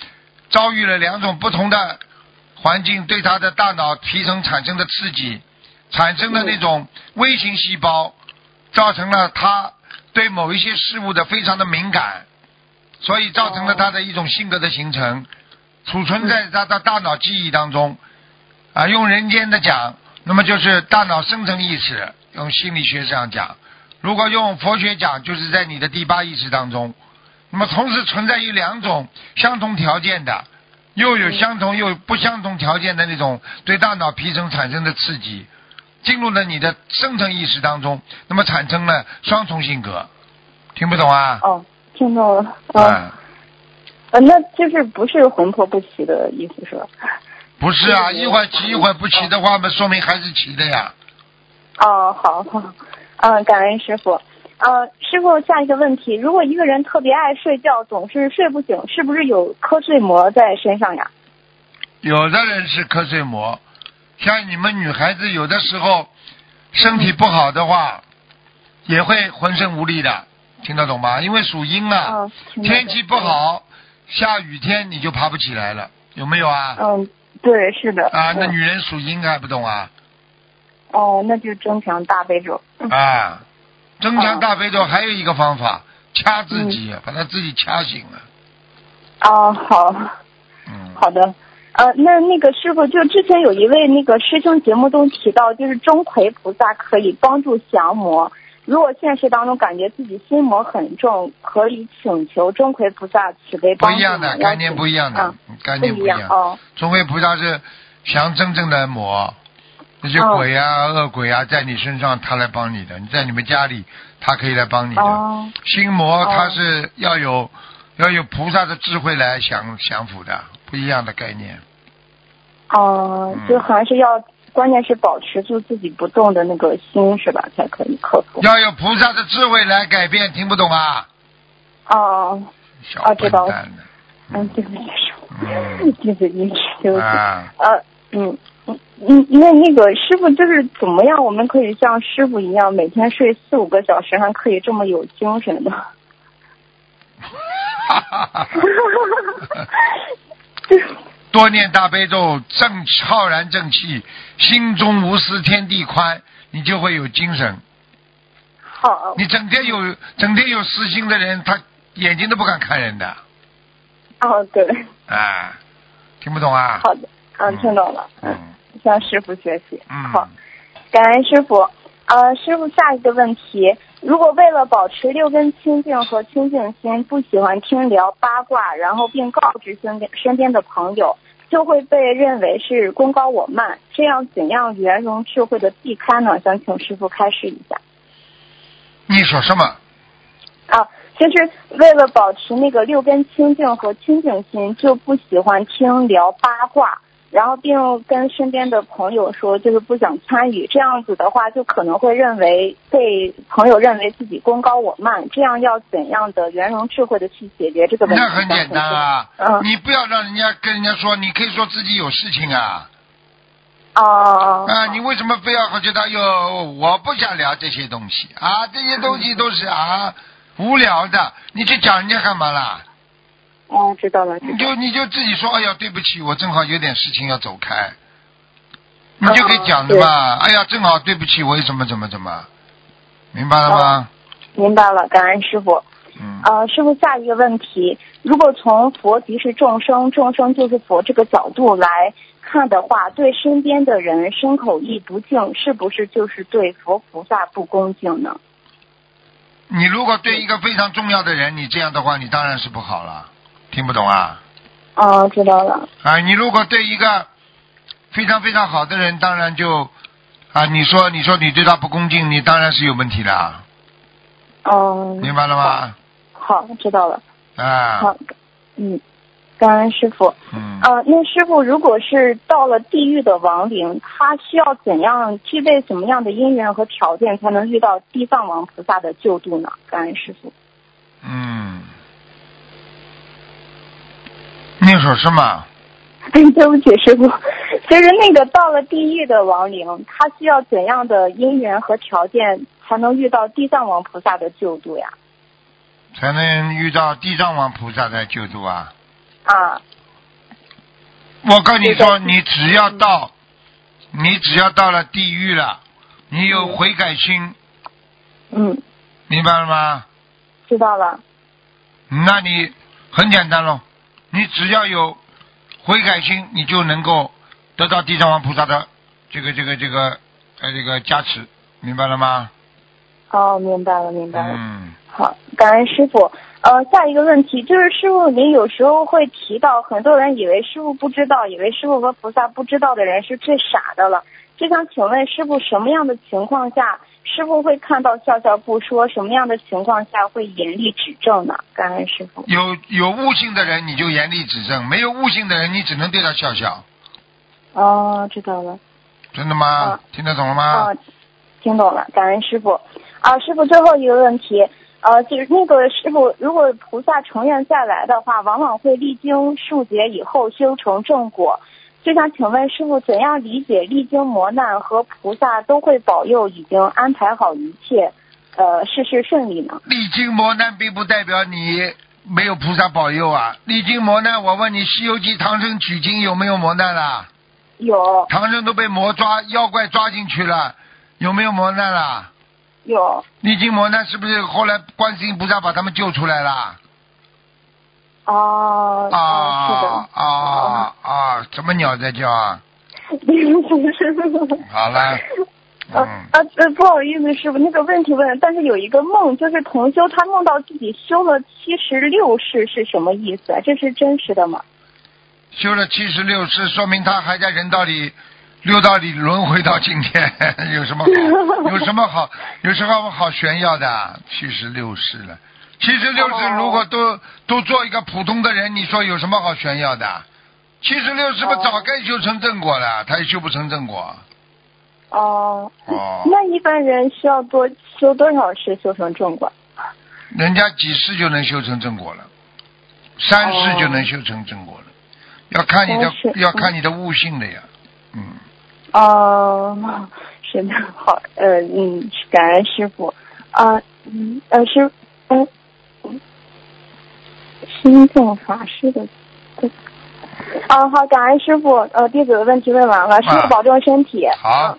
遭遇了两种不同的环境，对他的大脑皮层产生的刺激，产生的那种微型细胞，造成了他对某一些事物的非常的敏感，所以造成了他的一种性格的形成，储存在他的大脑记忆当中。啊，用人间的讲，那么就是大脑深层意识，用心理学上讲。如果用佛学讲，就是在你的第八意识当中。那么同时存在于两种相同条件的，又有相同又不相同条件的那种对大脑皮层产生的刺激，进入了你的深层意识当中，那么产生了双重性格。听不懂啊？哦，听懂了。嗯、哎，呃，那就是不是魂魄不齐的意思是吧？(laughs) 不是啊，一会儿齐一会儿不齐的话，那说明还是齐的呀。哦，好好，嗯，感恩师傅。呃，师傅，下一个问题，如果一个人特别爱睡觉，总是睡不醒，是不是有瞌睡魔在身上呀？有的人是瞌睡魔，像你们女孩子有的时候身体不好的话，也会浑身无力的，听得懂吗？因为属阴啊，天气不。好，下雨天你就爬不起来了，有没有啊？嗯，对，是的。啊，那嗯女人属阴还不懂啊？哦，那就增强大悲咒。嗯啊，增强大悲哦咒还有一个方法，掐自嗯己，把他自己掐醒了。哦，好。嗯，好的，呃，那那个师傅，就之前有一位那个师兄节目中提到，就是钟馗菩萨可以帮助降魔。如果现实当中感觉自己心魔很重，可以请求钟馗菩萨慈悲帮助不一样的概念，不一样的啊，概念不一样。哦。钟馗菩萨是降真正的魔，那些哦鬼啊、恶鬼啊，在你身上他来帮你的，你在你们家里他可以来帮你的。哦心魔哦他是要有要有菩萨的智慧来降降服的，不一样的概念。哦，嗯就还是要，关键是保持住自己不动的那个心是吧，才可以克服。要有菩萨的智慧来改变，听不懂啊？哦，小啊知道了。嗯，对不起，对不起，对不起。啊，呃，嗯，嗯嗯，那那个师傅就是怎么样，我们可以像师傅一样，每天睡四五个小时，还可以这么有精神的？(laughs) (laughs) 多念大悲咒，正浩然正气，心中无私天地宽，你就会有精神。好，你整天有整天有私心的人，他眼睛都不敢看人的，哦，对，啊，听不懂啊？好的，嗯，听懂了，嗯嗯，向师傅学习。嗯，好，感恩师傅。呃，师傅，下一个问题，如果为了保持六根清净和清净心，不喜欢听聊八卦，然后并告知身边身边的朋友，就会被认为是功高我慢，这样怎样圆融智慧的避开呢？想请师傅开示一下。你说什么？啊，就是为了保持那个六根清净和清净心，就不喜欢听聊八卦，然后并跟身边的朋友说，就是不想参与。这样子的话，就可能会认为被朋友认为自己功高我慢。这样要怎样的圆融智慧的去解决这个问题？那很简单啊，嗯你不要让人家跟人家说，你可以说自己有事情啊。哦啊，你为什么非要觉得哟？我不想聊这些东西啊，这些东西都是啊无聊的，你去讲人家干嘛啦？哦，知道了，知你道了。就你就自己说，哎呀，对不起，我正好有点事情要走开，你就可以讲的嘛。哎呀，正好对不起，我怎么怎么怎么，明白了吗？明白了，感恩师傅。嗯，呃，师傅，下一个问题，如果从佛即是众生，众生就是佛这个角度来看的话，对身边的人身口意不敬，是不是就是对佛菩萨不恭敬呢？你如果对一个非常重要的人，你这样的话，你当然是不好了。听不懂啊？哦，知道了。啊，你如果对一个非常非常好的人，当然就啊，你说你说你对他不恭敬，你当然是有问题的，啊嗯，明白了吗？好，知道了。啊，好，嗯，感恩师傅。嗯，呃，那师傅，如果是到了地狱的亡灵，他需要怎样具备什么样的因缘和条件，才能遇到地藏王菩萨的救度呢？感恩师傅。嗯，你说什么？哎，对不起，师傅，就是那个到了地狱的亡灵，他需要怎样的因缘和条件才能遇到地藏王菩萨的救度呀？才能遇到地藏王菩萨的救度啊！啊，我告诉你说，你只要到，你只要到了地狱了，你有悔改心，嗯，明白了吗？知道了。那你很简单喽，你只要有悔改心，你就能够得到地藏王菩萨的这个这个这个呃这个加持，明白了吗？哦，明白了，明白了。嗯，好，感恩师傅。呃，下一个问题就是，师傅您有时候会提到，很多人以为师傅不知道，以为师傅和菩萨不知道的人是最傻的了。就想请问师傅，什么样的情况下师傅会看到笑笑不说？什么样的情况下会严厉指正呢？感恩师傅。有有悟性的人你就严厉指正，没有悟性的人你只能对他笑笑。哦，知道了。真的吗？啊听得懂了吗？哦，听懂了，感恩师傅。啊，师傅最后一个问题，呃，就是那个师傅，如果菩萨成愿再来的话，往往会历经数劫以后修成正果。就想请问师傅，怎样理解历经磨难和菩萨都会保佑，已经安排好一切，呃，事事顺利呢？历经磨难并不代表你没有菩萨保佑啊！历经磨难，我问你，《西游记》唐僧取经有没有磨难啦？有唐僧都被魔抓，妖怪抓进去了，有没有磨难啦？有历经磨难，是不是后来观世音菩萨把他们救出来了？哦，啊哦啊啊！什么鸟在叫啊？(laughs) 好了，啊嗯，啊呃，不好意思，师傅，那个问题问，但是有一个梦，就是同修他梦到自己修了七十六世，是什么意思啊？这是真实的吗？修了七十六世，说明他还在人道里、六道里轮回到今天，(laughs) 有什么好？有什么好？有什么好炫耀的？七十六世了，七十六世哦如果都都做一个普通的人，你说有什么好炫耀的？七十六是不是早该修成正果了，他也修不成正果。哦、哦，那一般人需要多修多少世修成正果？人家几世就能修成正果了，三世就能修成正果了，要看你的要看你的悟性的呀，嗯。哦、(laughs) 是的，好，呃，嗯，感恩师傅，啊、嗯，呃，师，嗯、嗯，心正法师的，对，啊，好，感恩师傅，呃，弟子的问题问完了，师傅保重身体，好嗯，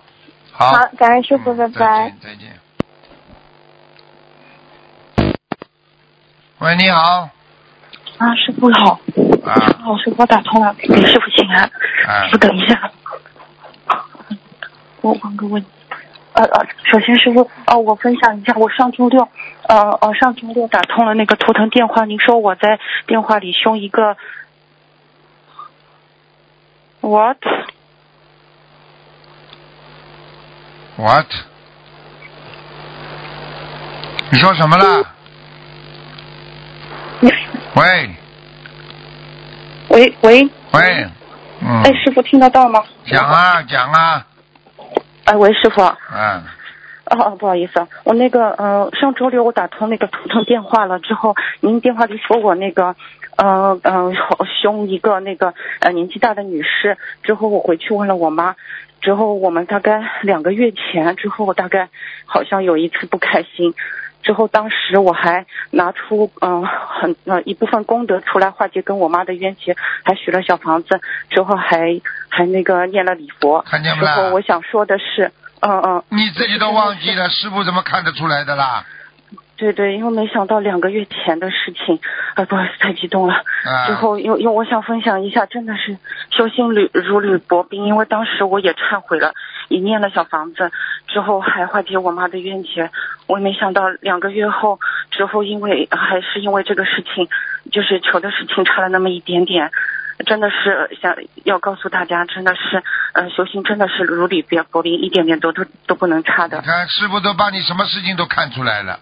好，好，感恩师傅，嗯拜拜。再见，再见。喂，你好，啊，师傅好，啊。好，师傅我打通了，给师傅请安。啊。师傅等一下，我问个问题。呃呃，首先师傅，呃，我分享一下，我上周六，呃呃，上周六打通了那个图腾电话，您说我在电话里凶一个，what？，what？你说什么了？喂喂喂，喂，嗯，哎，师傅听得到吗？讲啊讲啊，哎，喂，师傅。嗯，哦哦，不好意思啊，我那个呃，上周六我打通那个图腾电话了之后，您电话里说我那个呃呃凶一个那个呃年纪大的女士，之后我回去问了我妈，之后我们大概两个月前之后，我大概好像有一次不开心。之后，当时我还拿出嗯、呃、很呃一部分功德出来化解跟我妈的冤结，还许了小房子，之后还还那个念了礼佛。看见不啦之后我想说的是，嗯嗯，你自己都忘记了，师傅怎么看得出来的啦？对对，因为没想到两个月前的事情，啊，不好意思，太激动了。啊，之后，因为因为我想分享一下，真的是修心履如履薄冰，因为当时我也忏悔了，也念了小房子，之后还化解我妈的冤结。我也没想到两个月后之后，因为还是因为这个事情，就是求的事情差了那么一点点。真的是想要告诉大家，真的是，呃，修行真的是如履薄冰，一点点都都都不能差的你。看师傅都把你什么事情都看出来了，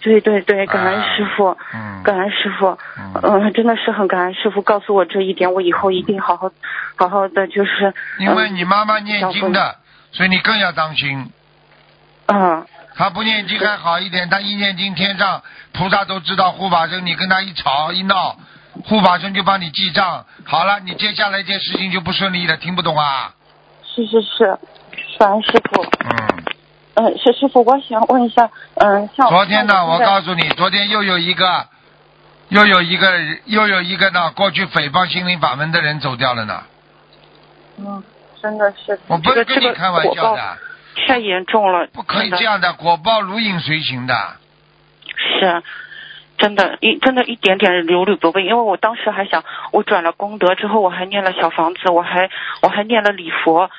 对对对，感恩啊师傅。嗯，感恩师傅，嗯嗯，真的是很感恩师傅告诉我这一点，我以后一定好好好好的，就是因为你妈妈念经的，所以你更要当心。嗯他不念经还好一点，他一念经，天上菩萨都知道护法神，你跟他一吵一闹，护法神就帮你记账。好了，你接下来一件事情就不顺利了，听不懂啊？是是是，感恩师傅，嗯，嗯，是师傅，我想问一下，嗯，像昨天呢，我告诉你，昨天又有一个，又有一个，又有一个呢，过去诽谤心灵法门的人走掉了呢。嗯，真的是，我不是跟你开玩笑的，太严重了，不可以这样的，果报如影随形的。是，真的，一真的一点点流履不备。因为我当时还想，我转了功德之后，我还念了小房子，我还我还念了礼佛。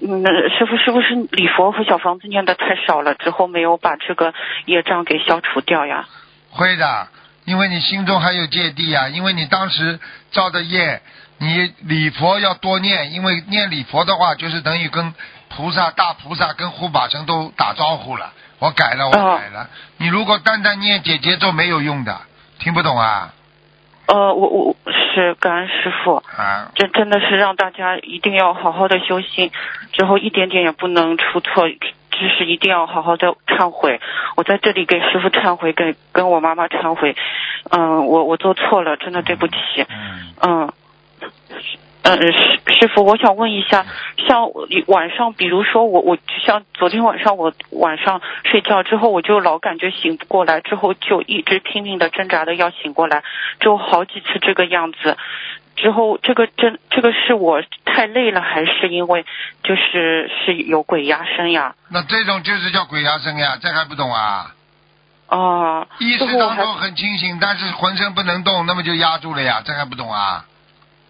嗯，师傅是不是礼佛和小房子念的太少了，之后没有把这个业障给消除掉呀？会的，因为你心中还有芥蒂啊，因为你当时造的业，你礼佛要多念，因为念礼佛的话，就是等于跟菩萨大菩萨跟护法神都打招呼了，我改了，我哦改了。你如果单单念姐姐咒没有用的，听不懂啊呃，我我是感恩师傅，啊！这真的是让大家一定要好好的修心，之后一点点也不能出错，知识一定要好好的忏悔。我在这里给师傅忏悔，给跟我妈妈忏悔，嗯，我我做错了，真的对不起，嗯，嗯。嗯，师师傅，我想问一下，像晚上，比如说我我像昨天晚上我晚上睡觉之后，我就老感觉醒不过来，之后就一直拼命的挣扎的要醒过来，就好几次这个样子。之后这个真这个是我太累了，还是因为就是是有鬼压身呀？那这种就是叫鬼压身呀，这还不懂啊？啊，意识当中很清醒，但是浑身不能动，那么就压住了呀，这还不懂啊？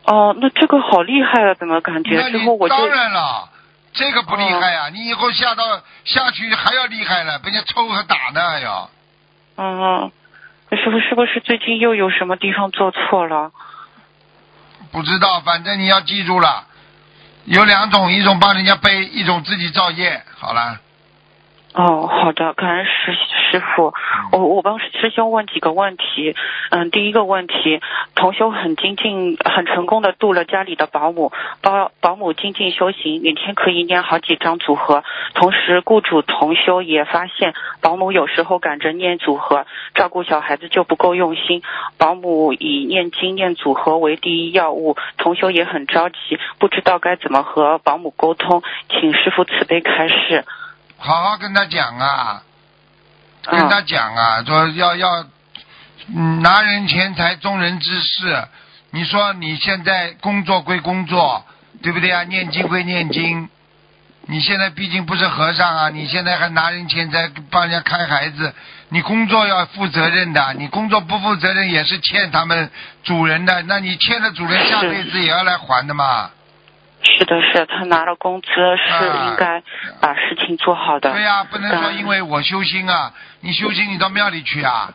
哦，那这个好厉害啊，怎么感觉之后我就当然了，这个不厉害呀、你以后下到下去还要厉害了，被人家抽和打呢要。嗯，师傅是不是最近又有什么地方做错了？不知道，反正你要记住了，有两种，一种帮人家背，一种自己造业。好了，哦，好的，感恩师师傅。我我帮师兄问几个问题。嗯，第一个问题，同修很精进、很成功的度了家里的保姆，保保姆精进修行，每天可以念好几张组合。同时，雇主同修也发现，保姆有时候赶着念组合，照顾小孩子就不够用心。保姆以念经念组合为第一要务，同修也很着急，不知道该怎么和保姆沟通，请师傅慈悲开示。好好跟他讲啊，嗯跟他讲啊，说要要，嗯，拿人钱财，忠人之事。你说你现在工作归工作，对不对啊？念经归念经。你现在毕竟不是和尚啊，你现在还拿人钱财帮人家看孩子，你工作要负责任的，你工作不负责任也是欠他们主人的，那你欠了主人，下辈子也要来还的嘛。是的，是他拿了工资，是啊应该把事情做好的。对呀、不能说嗯因为我修心啊，你修心你到庙里去啊。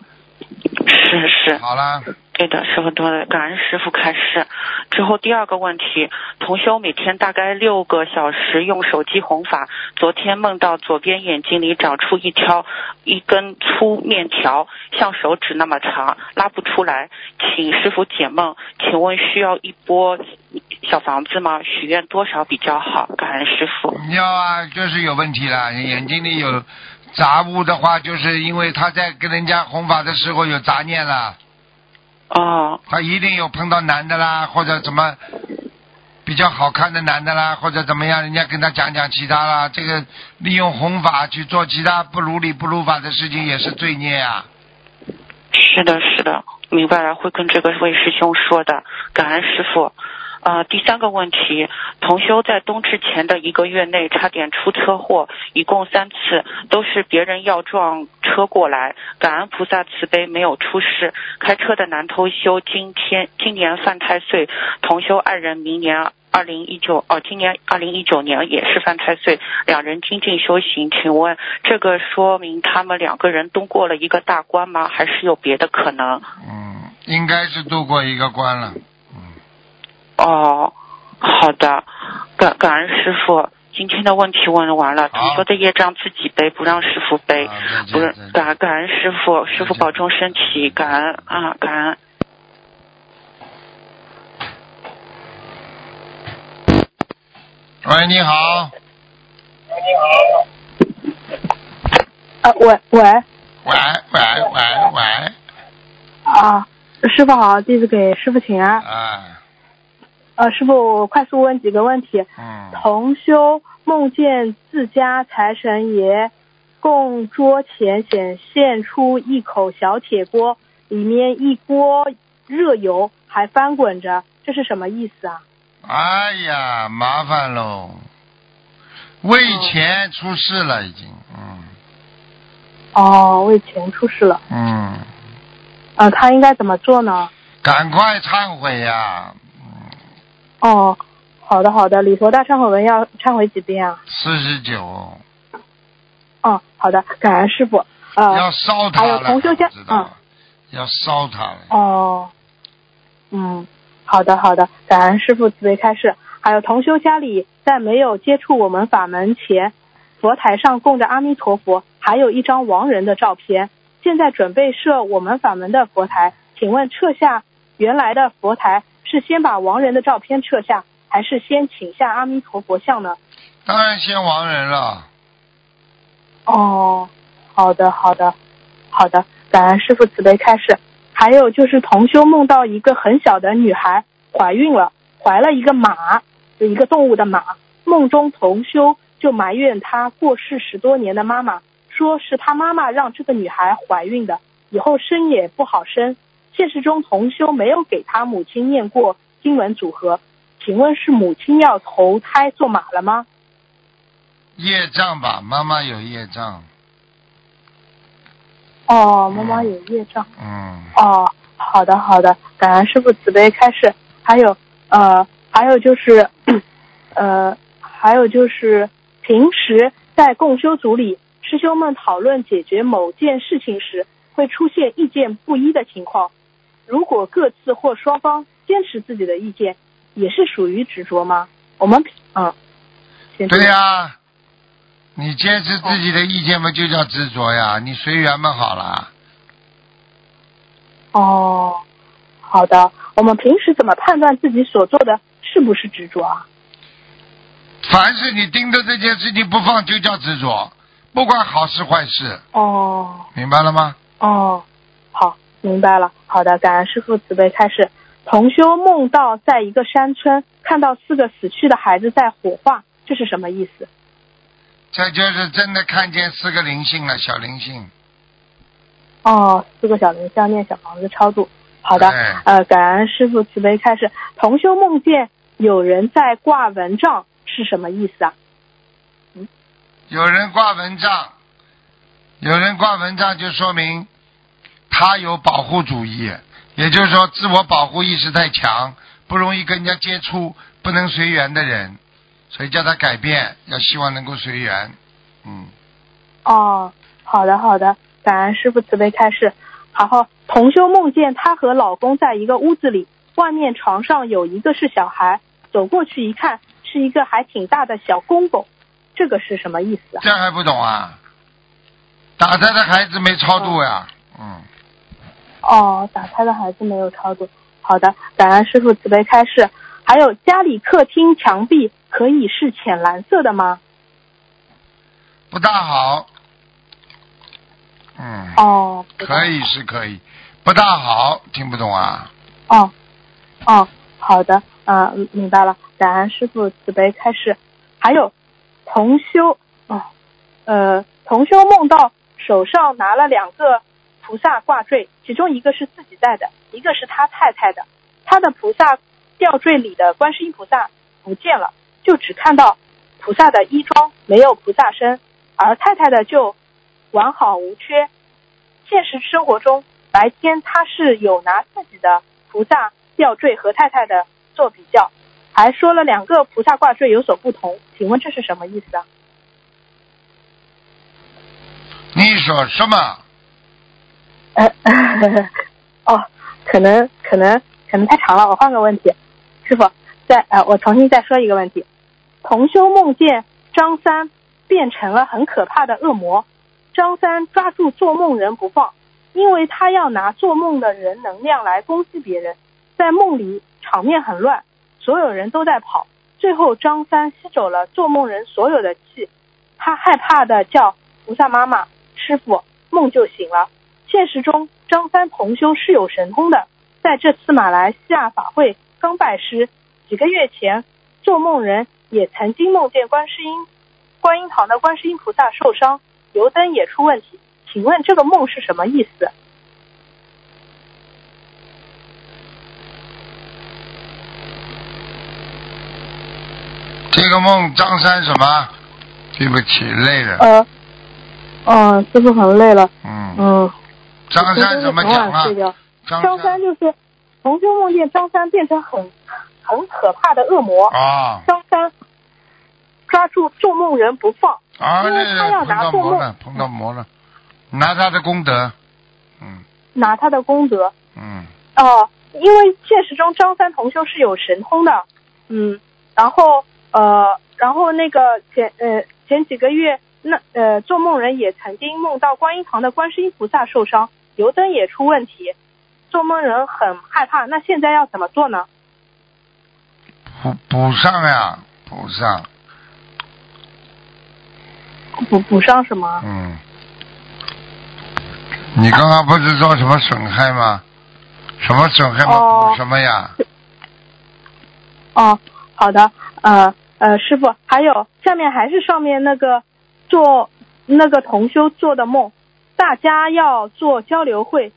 是是，好了，对的，师傅多的，感恩师傅开示。之后第二个问题，同修每天大概六个小时用手机弘法，昨天梦到左边眼睛里长出一条一根粗面条，像手指那么长，拉不出来，请师傅解梦。请问需要一波小房子吗？许愿多少比较好？感恩师傅。要啊，就是有问题了，眼睛里有杂物的话，就是因为他在跟人家弘法的时候有杂念了，哦，他一定有碰到男的啦，或者怎么比较好看的男的啦，或者怎么样，人家跟他讲讲其他啦，这个利用弘法去做其他不如理不如法的事情也是罪孽啊。是的，是的，明白了，会跟这个位师兄说的，感恩师傅。呃，第三个问题，同修在冬至前的一个月内差点出车祸，一共三次，都是别人要撞车过来，感恩菩萨慈悲，没有出事。开车的男同修今天今年犯太岁，同修爱人明年二零一九哦，今年二零一九年也是犯太岁，两人精进修行，请问这个说明他们两个人都过了一个大关吗？还是有别的可能？嗯，应该是度过一个关了。哦，好的，感感恩师傅。今天的问题问完了，好。同修的业障自己背，不让师傅背。不是感感恩师傅，师傅保重身体，感恩啊，感恩。喂，你好，啊，喂喂。喂喂喂喂，啊，师傅好，弟子给师傅请安。啊，呃，师傅，我快速问几个问题。嗯，同修梦见自家财神爷供桌前显现出一口小铁锅，里面一锅热油还翻滚着，这是什么意思啊？哎呀，麻烦喽，为钱出事了已经，嗯哦，为钱出事了。嗯，呃，他应该怎么做呢？赶快忏悔呀，哦，好的好的，礼佛大忏悔文要忏悔几遍啊？四十九，哦，好的，感恩师傅。呃，要烧他还有，同修家嗯？要烧他了，哦，嗯，好的好的，感恩师傅慈悲开示。还有同修家里在没有接触我们法门前，佛台上供着阿弥陀佛，还有一张亡人的照片。现在准备设我们法门的佛台，请问撤下原来的佛台是先把亡人的照片撤下，还是先请下阿弥陀佛像呢？当然先亡人了。哦，好的，好的，好的，感恩师傅慈悲开示。还有就是同修梦到一个很小的女孩怀孕了，怀了一个马，一个动物的马。梦中同修就埋怨她过世十多年的妈妈，说是她妈妈让这个女孩怀孕的，以后生也不好生。现实中同修没有给他母亲念过经文组合，请问是母亲要投胎做马了吗？业障吧，妈妈有业障。哦，妈妈有业障。嗯。哦，好的好的，感恩师傅慈悲开示。还有呃，还有就是呃，还有就是平时在共修组里，师兄们讨论解决某件事情时，会出现意见不一的情况。如果各自或双方坚持自己的意见，也是属于执着吗？我们嗯，对呀。你坚持自己的意见嘛，就叫执着呀。你随缘嘛，好了。哦，好的。我们平时怎么判断自己所做的是不是执着啊？凡是你盯着这件事情不放，就叫执着，不管好事坏事。哦。明白了吗？哦，好，明白了。好的，感恩师傅慈悲开示。同修梦到在一个山村看到四个死去的孩子在火化，这是什么意思？这就是真的看见四个灵性了，小灵性。哦，四个小灵性念小房子超度。好的，呃，感恩师傅慈悲开示。同修梦见有人在挂蚊帐，是什么意思啊？嗯，有人挂蚊帐，有人挂蚊帐，就说明他有保护主义，也就是说自我保护意识太强，不容易跟人家接触，不能随缘的人。所以叫他改变，要希望能够随缘，嗯。哦，好的好的，感恩师傅慈悲开示。然后同修梦见她和老公在一个屋子里，外面床上有一个是小孩，走过去一看，是一个还挺大的小公公，这个是什么意思啊？这还不懂啊？打胎的孩子没超度呀，嗯。哦，打开的孩子没有超度。好的，感恩师傅慈悲开示。还有家里客厅墙壁。可以是浅蓝色的吗？不大好。嗯。哦。可以是可以，不大好，听不懂啊。哦，哦，好的，嗯，明白了。感恩师傅慈悲开示。还有同修，哦，呃，同修梦到手上拿了两个菩萨挂坠，其中一个是自己戴的，一个是他太太的。他的菩萨吊坠里的观世音菩萨不见了。就只看到菩萨的衣装，没有菩萨身，而太太的就完好无缺。现实生活中，白天他是有拿自己的菩萨吊坠和太太的做比较，还说了两个菩萨挂坠有所不同。请问这是什么意思啊？你说什么？呃，(laughs) 哦，可能可能可能太长了，我换个问题，师傅，再呃，我重新再说一个问题。同修梦见张三变成了很可怕的恶魔，张三抓住做梦人不放，因为他要拿做梦的人能量来攻击别人。在梦里场面很乱，所有人都在跑，最后张三吸走了做梦人所有的气，他害怕的叫菩萨妈妈、师傅，梦就醒了。现实中张三同修是有神通的，在这次马来西亚法会刚拜师，几个月前做梦人。也曾经梦见观世音、观音堂的观世音菩萨受伤，油灯也出问题。请问这个梦是什么意思？这个梦张三什么？对不起，累了。呃，嗯，师傅很累了。嗯。嗯。张三怎么讲啊？张三就是同修梦见张三变成很。很可怕的恶魔啊！张三抓住做梦人不放，因为他要拿做梦。碰到魔了，拿他的功德，嗯。拿他的功德，嗯。哦，因为现实中张三同修是有神通的，嗯，然后呃，然后那个前呃前几个月，那呃做梦人也曾经梦到观音堂的观世音菩萨受伤，油灯也出问题，做梦人很害怕。那现在要怎么做呢？补补上呀，补上，补补上什么？嗯。你刚刚不是说什么损害吗？什么损害吗？哦补什么呀？哦，好的，呃呃，师傅，还有下面还是上面那个做那个同修做的梦，大家要做交流会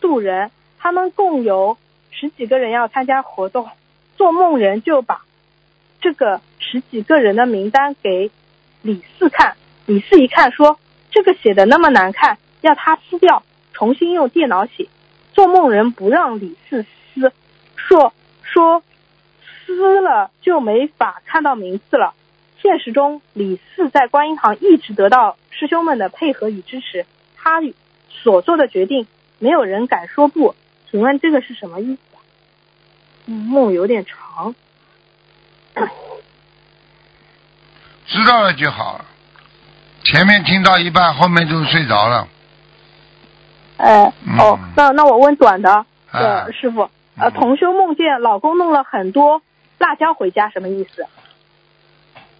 渡人，他们共有十几个人要参加活动，做梦人就把这个十几个人的名单给李四看，李四一看说这个写的那么难看，要他撕掉，重新用电脑写。做梦人不让李四撕，说说撕了就没法看到名字了。现实中，李四在观音堂一直得到师兄们的配合与支持，他所做的决定没有人敢说不。请问这个是什么意思梦有点长。(coughs) 知道了就好了。前面听到一半，后面就睡着了。哎，嗯哦，那那我问短的，啊呃，师傅，呃，嗯同修梦见老公弄了很多辣椒回家，什么意思？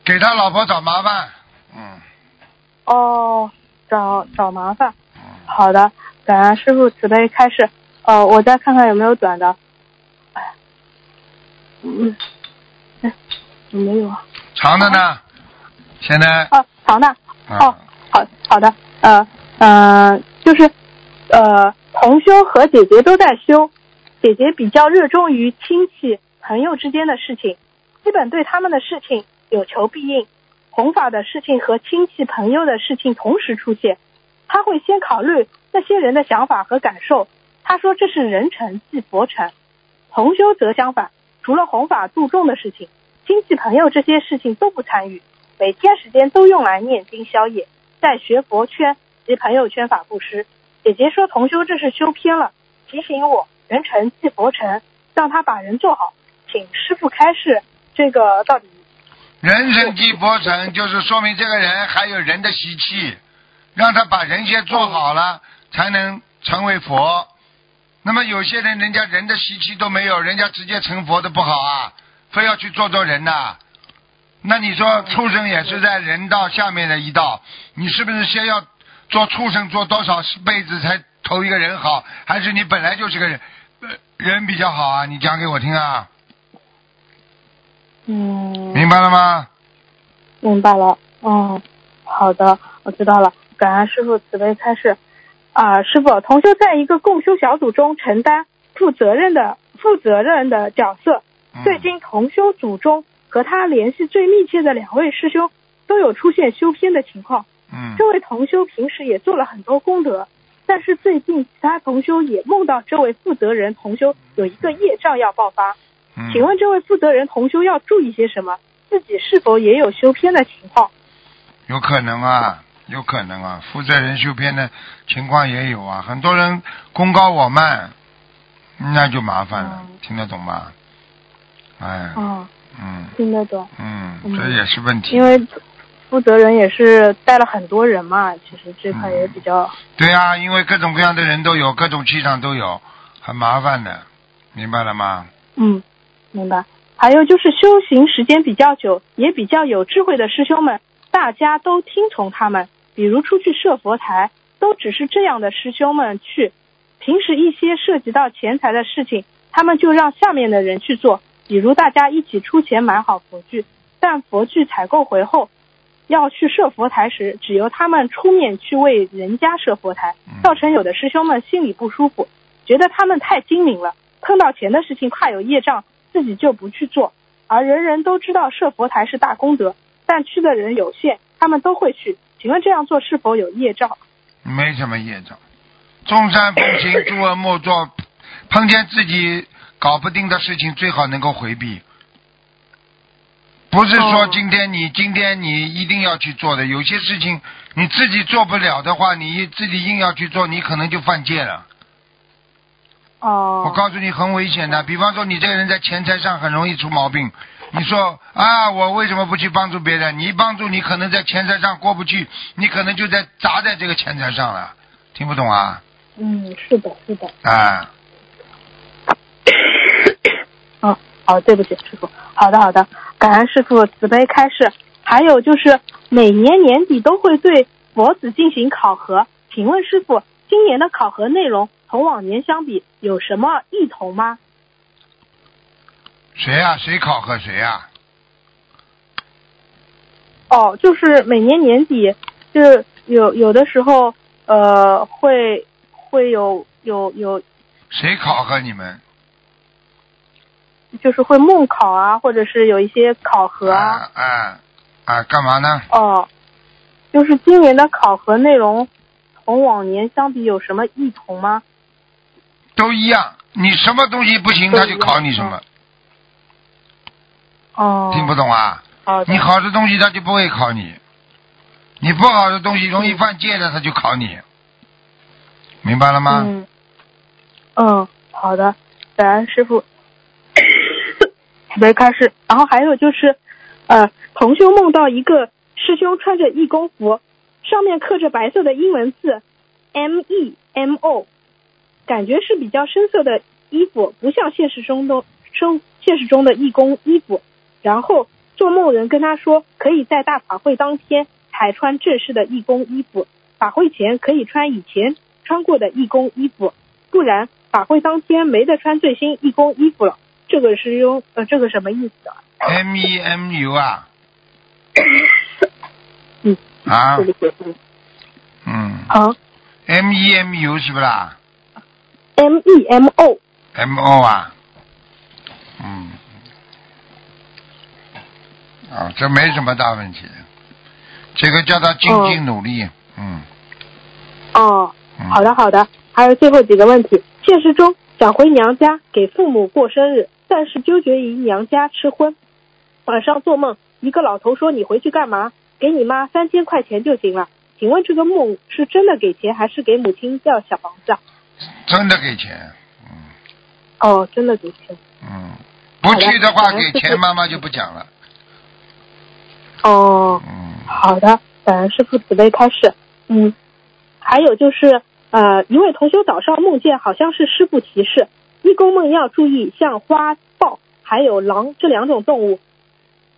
给他老婆找麻烦。嗯。哦，找找麻烦。嗯好的，感恩师傅慈悲开示。呃，我再看看有没有短的。哎，嗯，哎，没有啊。长的呢？现在。哦，长的。啊哦，好好的，呃呃，就是呃，同修和姐姐都在修，姐姐比较热衷于亲戚朋友之间的事情，基本对他们的事情有求必应，弘法的事情和亲戚朋友的事情同时出现，他会先考虑那些人的想法和感受，他说这是人成即佛成。同修则相反，除了弘法度众的事情，亲戚朋友这些事情都不参与。每天时间都用来念经宵夜，在学佛圈及朋友圈法布施。姐姐说同修这是修偏了，提醒我人成即佛成，让他把人做好。请师傅开示，这个到底人生即佛成，就是说明这个人还有人的习气，让他把人先做好了，才能成为佛。那么有些人，人家人的习气都没有，人家直接成佛的不好啊，非要去做做人呐、那你说畜生也是在人道下面的一道，你是不是先要做畜生做多少辈子才投一个人好，还是你本来就是个人呃人比较好啊？你讲给我听啊，嗯，明白了吗？明白了。嗯，好的，我知道了。感恩师傅慈悲开示。啊，师傅，同修在一个共修小组中承担负责任的负责任的角色。嗯最近同修组中和他联系最密切的两位师兄都有出现修偏的情况。嗯这位同修平时也做了很多功德，但是最近其他同修也梦到这位负责人同修有一个业障要爆发。嗯，请问这位负责人同修要注意些什么？自己是否也有修偏的情况？有可能啊，有可能啊，负责人修偏的情况也有啊，很多人功高我慢，那就麻烦了，嗯听得懂吗？哎，嗯，嗯听得懂。嗯，嗯这也是问题。因为负责人也是带了很多人嘛，其实这块也比较对啊，因为各种各样的人都有，各种气场都有，很麻烦的，明白了吗？嗯，明白。还有就是修行时间比较久，也比较有智慧的师兄们，大家都听从他们。比如出去设佛台，都只是这样的师兄们去。平时一些涉及到钱财的事情，他们就让下面的人去做。比如大家一起出钱买好佛具，但佛具采购回后，要去设佛台时，只由他们出面去为人家设佛台，造成有的师兄们心里不舒服，觉得他们太精明了，碰到钱的事情怕有业障，自己就不去做。而人人都知道设佛台是大功德，但去的人有限，他们都会去。请问这样做是否有业障？没什么业障，众善奉行，诸恶莫作。碰见自己搞不定的事情，最好能够回避。不是说哦今天你今天你一定要去做的，有些事情你自己做不了的话，你自己硬要去做，你可能就犯戒了。哦，我告诉你，很危险的。比方说，你这个人在钱财上很容易出毛病，你说啊，我为什么不去帮助别人？你一帮助，你可能在钱财上过不去，你可能就在砸在这个钱财上了。听不懂啊？嗯，是的，是的。啊，嗯，好，对不起，师傅。好的，好的，感恩师傅慈悲开示。还有就是每年年底都会对佛子进行考核，请问师傅，今年的考核内容同往年相比有什么异同吗？谁呀、谁考核谁呀、哦，就是每年年底，就是有有的时候，呃，会会有有有，谁考核你们？就是会梦考啊，或者是有一些考核啊。啊啊啊！干嘛呢？哦，就是今年的考核内容同往年相比有什么异同吗？都一样。你什么东西不行，他就考你什么。哦，听不懂啊？哦。你好的东西他就不会考你，你不好的东西容易犯戒的他就考你，明白了吗？嗯，嗯，好的，感恩师傅。没开始，然后还有就是，呃，同修梦到一个师兄穿着义工服，上面刻着白色的英文字 M E M O，感觉是比较深色的衣服，不像现实中的生现实中的义工衣服。然后做梦人跟他说，可以在大法会当天才穿正式的义工衣服，法会前可以穿以前穿过的义工衣服，不然法会当天没得穿最新义工衣服了。这个是用呃，这个什么意思啊？M E M U 啊？(coughs) 嗯，啊？嗯。好，M E M U 是不啦，M E M O，？M O 啊，嗯，啊，这没什么大问题，这个叫他静静努力，嗯哦，嗯，好的好的。还有最后几个问题，现实中想回娘家给父母过生日，但是纠结于娘家吃荤。晚上做梦，一个老头说：“你回去干嘛？给你妈三千块钱就行了。”请问这个梦是真的给钱，还是给母亲要小房子啊？真的给钱，嗯哦，真的给钱。嗯，不去的话给钱，妈妈就不讲了，哦，嗯，好的，感恩师傅慈悲开始。嗯，还有就是，呃，一位同修早上梦见好像是师傅提示，义工们要注意像花豹还有狼这两种动物。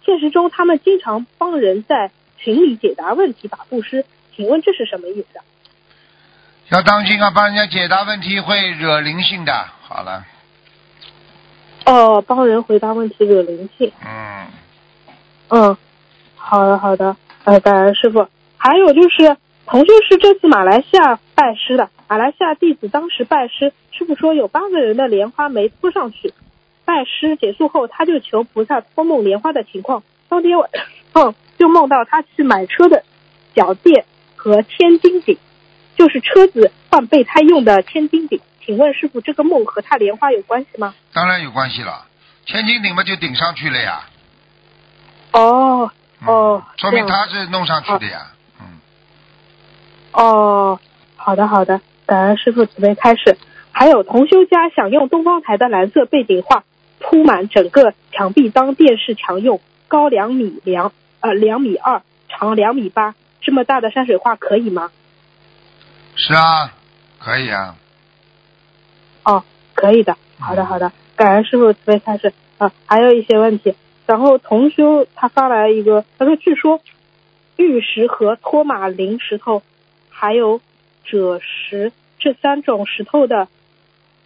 现实中，他们经常帮人在群里解答问题、打布施，请问这是什么意思啊？要当心啊，帮人家解答问题会惹灵性的。好了，哦，帮人回答问题惹灵性。嗯，嗯，好的好的，呃，感恩师傅。还有就是，同修是这次马来西亚拜师的，马来西亚弟子当时拜师，师傅说有八个人的莲花没扑上去。拜师结束后，他就求菩萨托梦莲花的情况。当天晚上就梦到他去买车的脚垫和千斤顶，就是车子换备胎用的千斤顶。请问师傅，这个梦和他莲花有关系吗？当然有关系了，千斤顶嘛就顶上去了呀。哦嗯哦说明他是弄上去的呀。嗯，哦，好的好的，感恩师傅慈悲开示。还有同修家想用东方台的蓝色背景画铺满整个墙壁当电视墙用，高两米两呃两米二，长两米八，这么大的山水画可以吗？是啊，可以啊。哦，可以的，好的好的，感恩师傅慈悲开示。啊，还有一些问题，然后同修他发来一个，他说据说玉石和托马林石头，还有赭石这三种石头的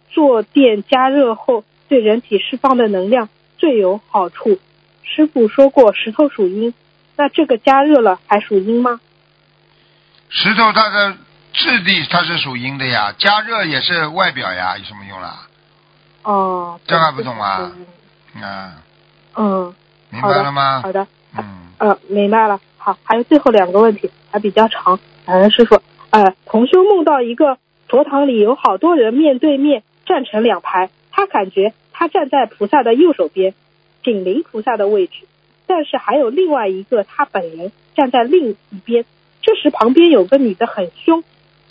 坐垫加热后，对人体释放的能量最有好处。师傅说过石头属阴，那这个加热了还属阴吗？石头它的质地它是属阴的呀，加热也是外表呀，有什么用啦？哦，这还不懂啊对？对对啊，嗯，明白了吗？好的。嗯，呃，明白了。好，还有最后两个问题，还比较长。感恩师傅，呃，同修梦到一个佛堂里有好多人面对面站成两排，他感觉他站在菩萨的右手边，紧邻菩萨的位置，但是还有另外一个他本人站在另一边。这时旁边有个女的很凶，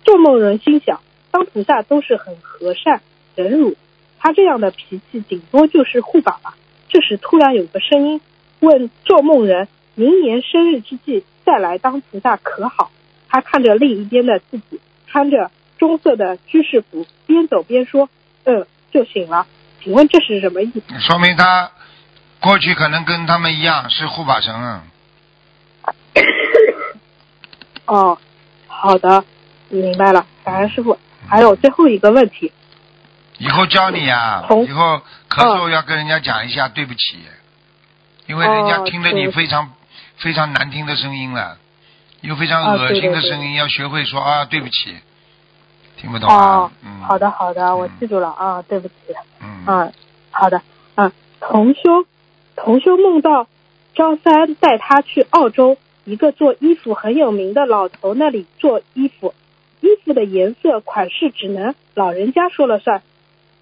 做梦人心想，当菩萨都是很和善忍辱，他这样的脾气顶多就是护法吧。这时突然有个声音问做梦人明年生日之际再来当菩萨可好？他看着另一边的自己，穿着棕色的居士服，边走边说：“嗯，就醒了。”请问这是什么意思？说明他过去可能跟他们一样是护法神。啊哦，好的，明白了，感恩师傅。还有最后一个问题，以后教你啊、以后咳嗽要跟人家讲一下对不起，因为人家哦听着你非常、非常难听的声音了，有非常啊恶心对对对。的声音，要学会说啊对不起，听不懂啊？哦，嗯，好的好的，我嗯记住了啊，对不起。嗯，嗯，好的，嗯，同修，同修梦到张三带他去澳洲一个做衣服很有名的老头那里做衣服，衣服的颜色款式只能老人家说了算，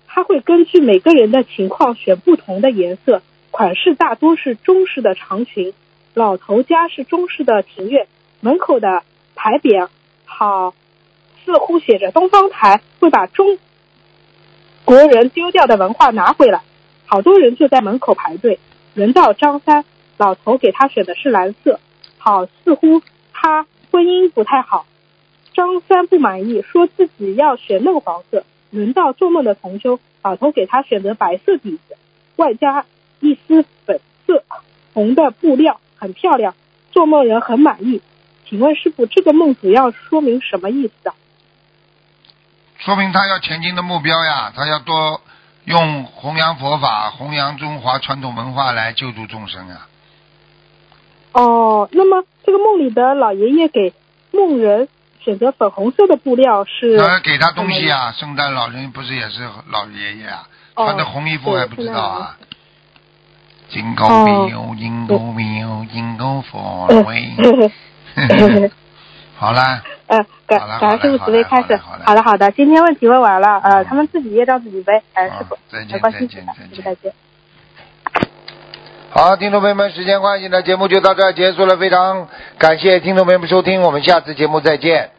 他会根据每个人的情况选不同的颜色，款式大多是中式的长裙，老头家是中式的庭院，门口的牌匾好似乎写着东方台，会把中国人丢掉的文化拿回来。好多人就在门口排队。轮到张三，老头给他选的是蓝色，好似乎他婚姻不太好。张三不满意，说自己要选嫩黄色。轮到做梦的同修，老头给他选择白色底子，外加一丝粉色红的布料，很漂亮。做梦人很满意。请问师傅，这个梦主要说明什么意思啊？说明他要前进的目标呀，他要多用弘扬佛法、弘扬中华传统文化来救助众生啊。哦，那么这个梦里的老爷爷给梦人选择粉红色的布料是？那给他东西啊，圣诞老人不是也是老爷爷啊，哦穿的红衣服还不知道啊。Jingle 哦 bell, jingle bell, jingle all the way。(laughs) 好啦，呃，感好了感恩师傅慈悲开始。好了好了好的好的，今天问题问完了，呃，嗯他们自己业障自己背，感恩师傅好，再见没关系，再见再见。好，听众朋友们，时间关系呢，节目就到这儿结束了。非常感谢听众朋友们收听，我们下次节目再见。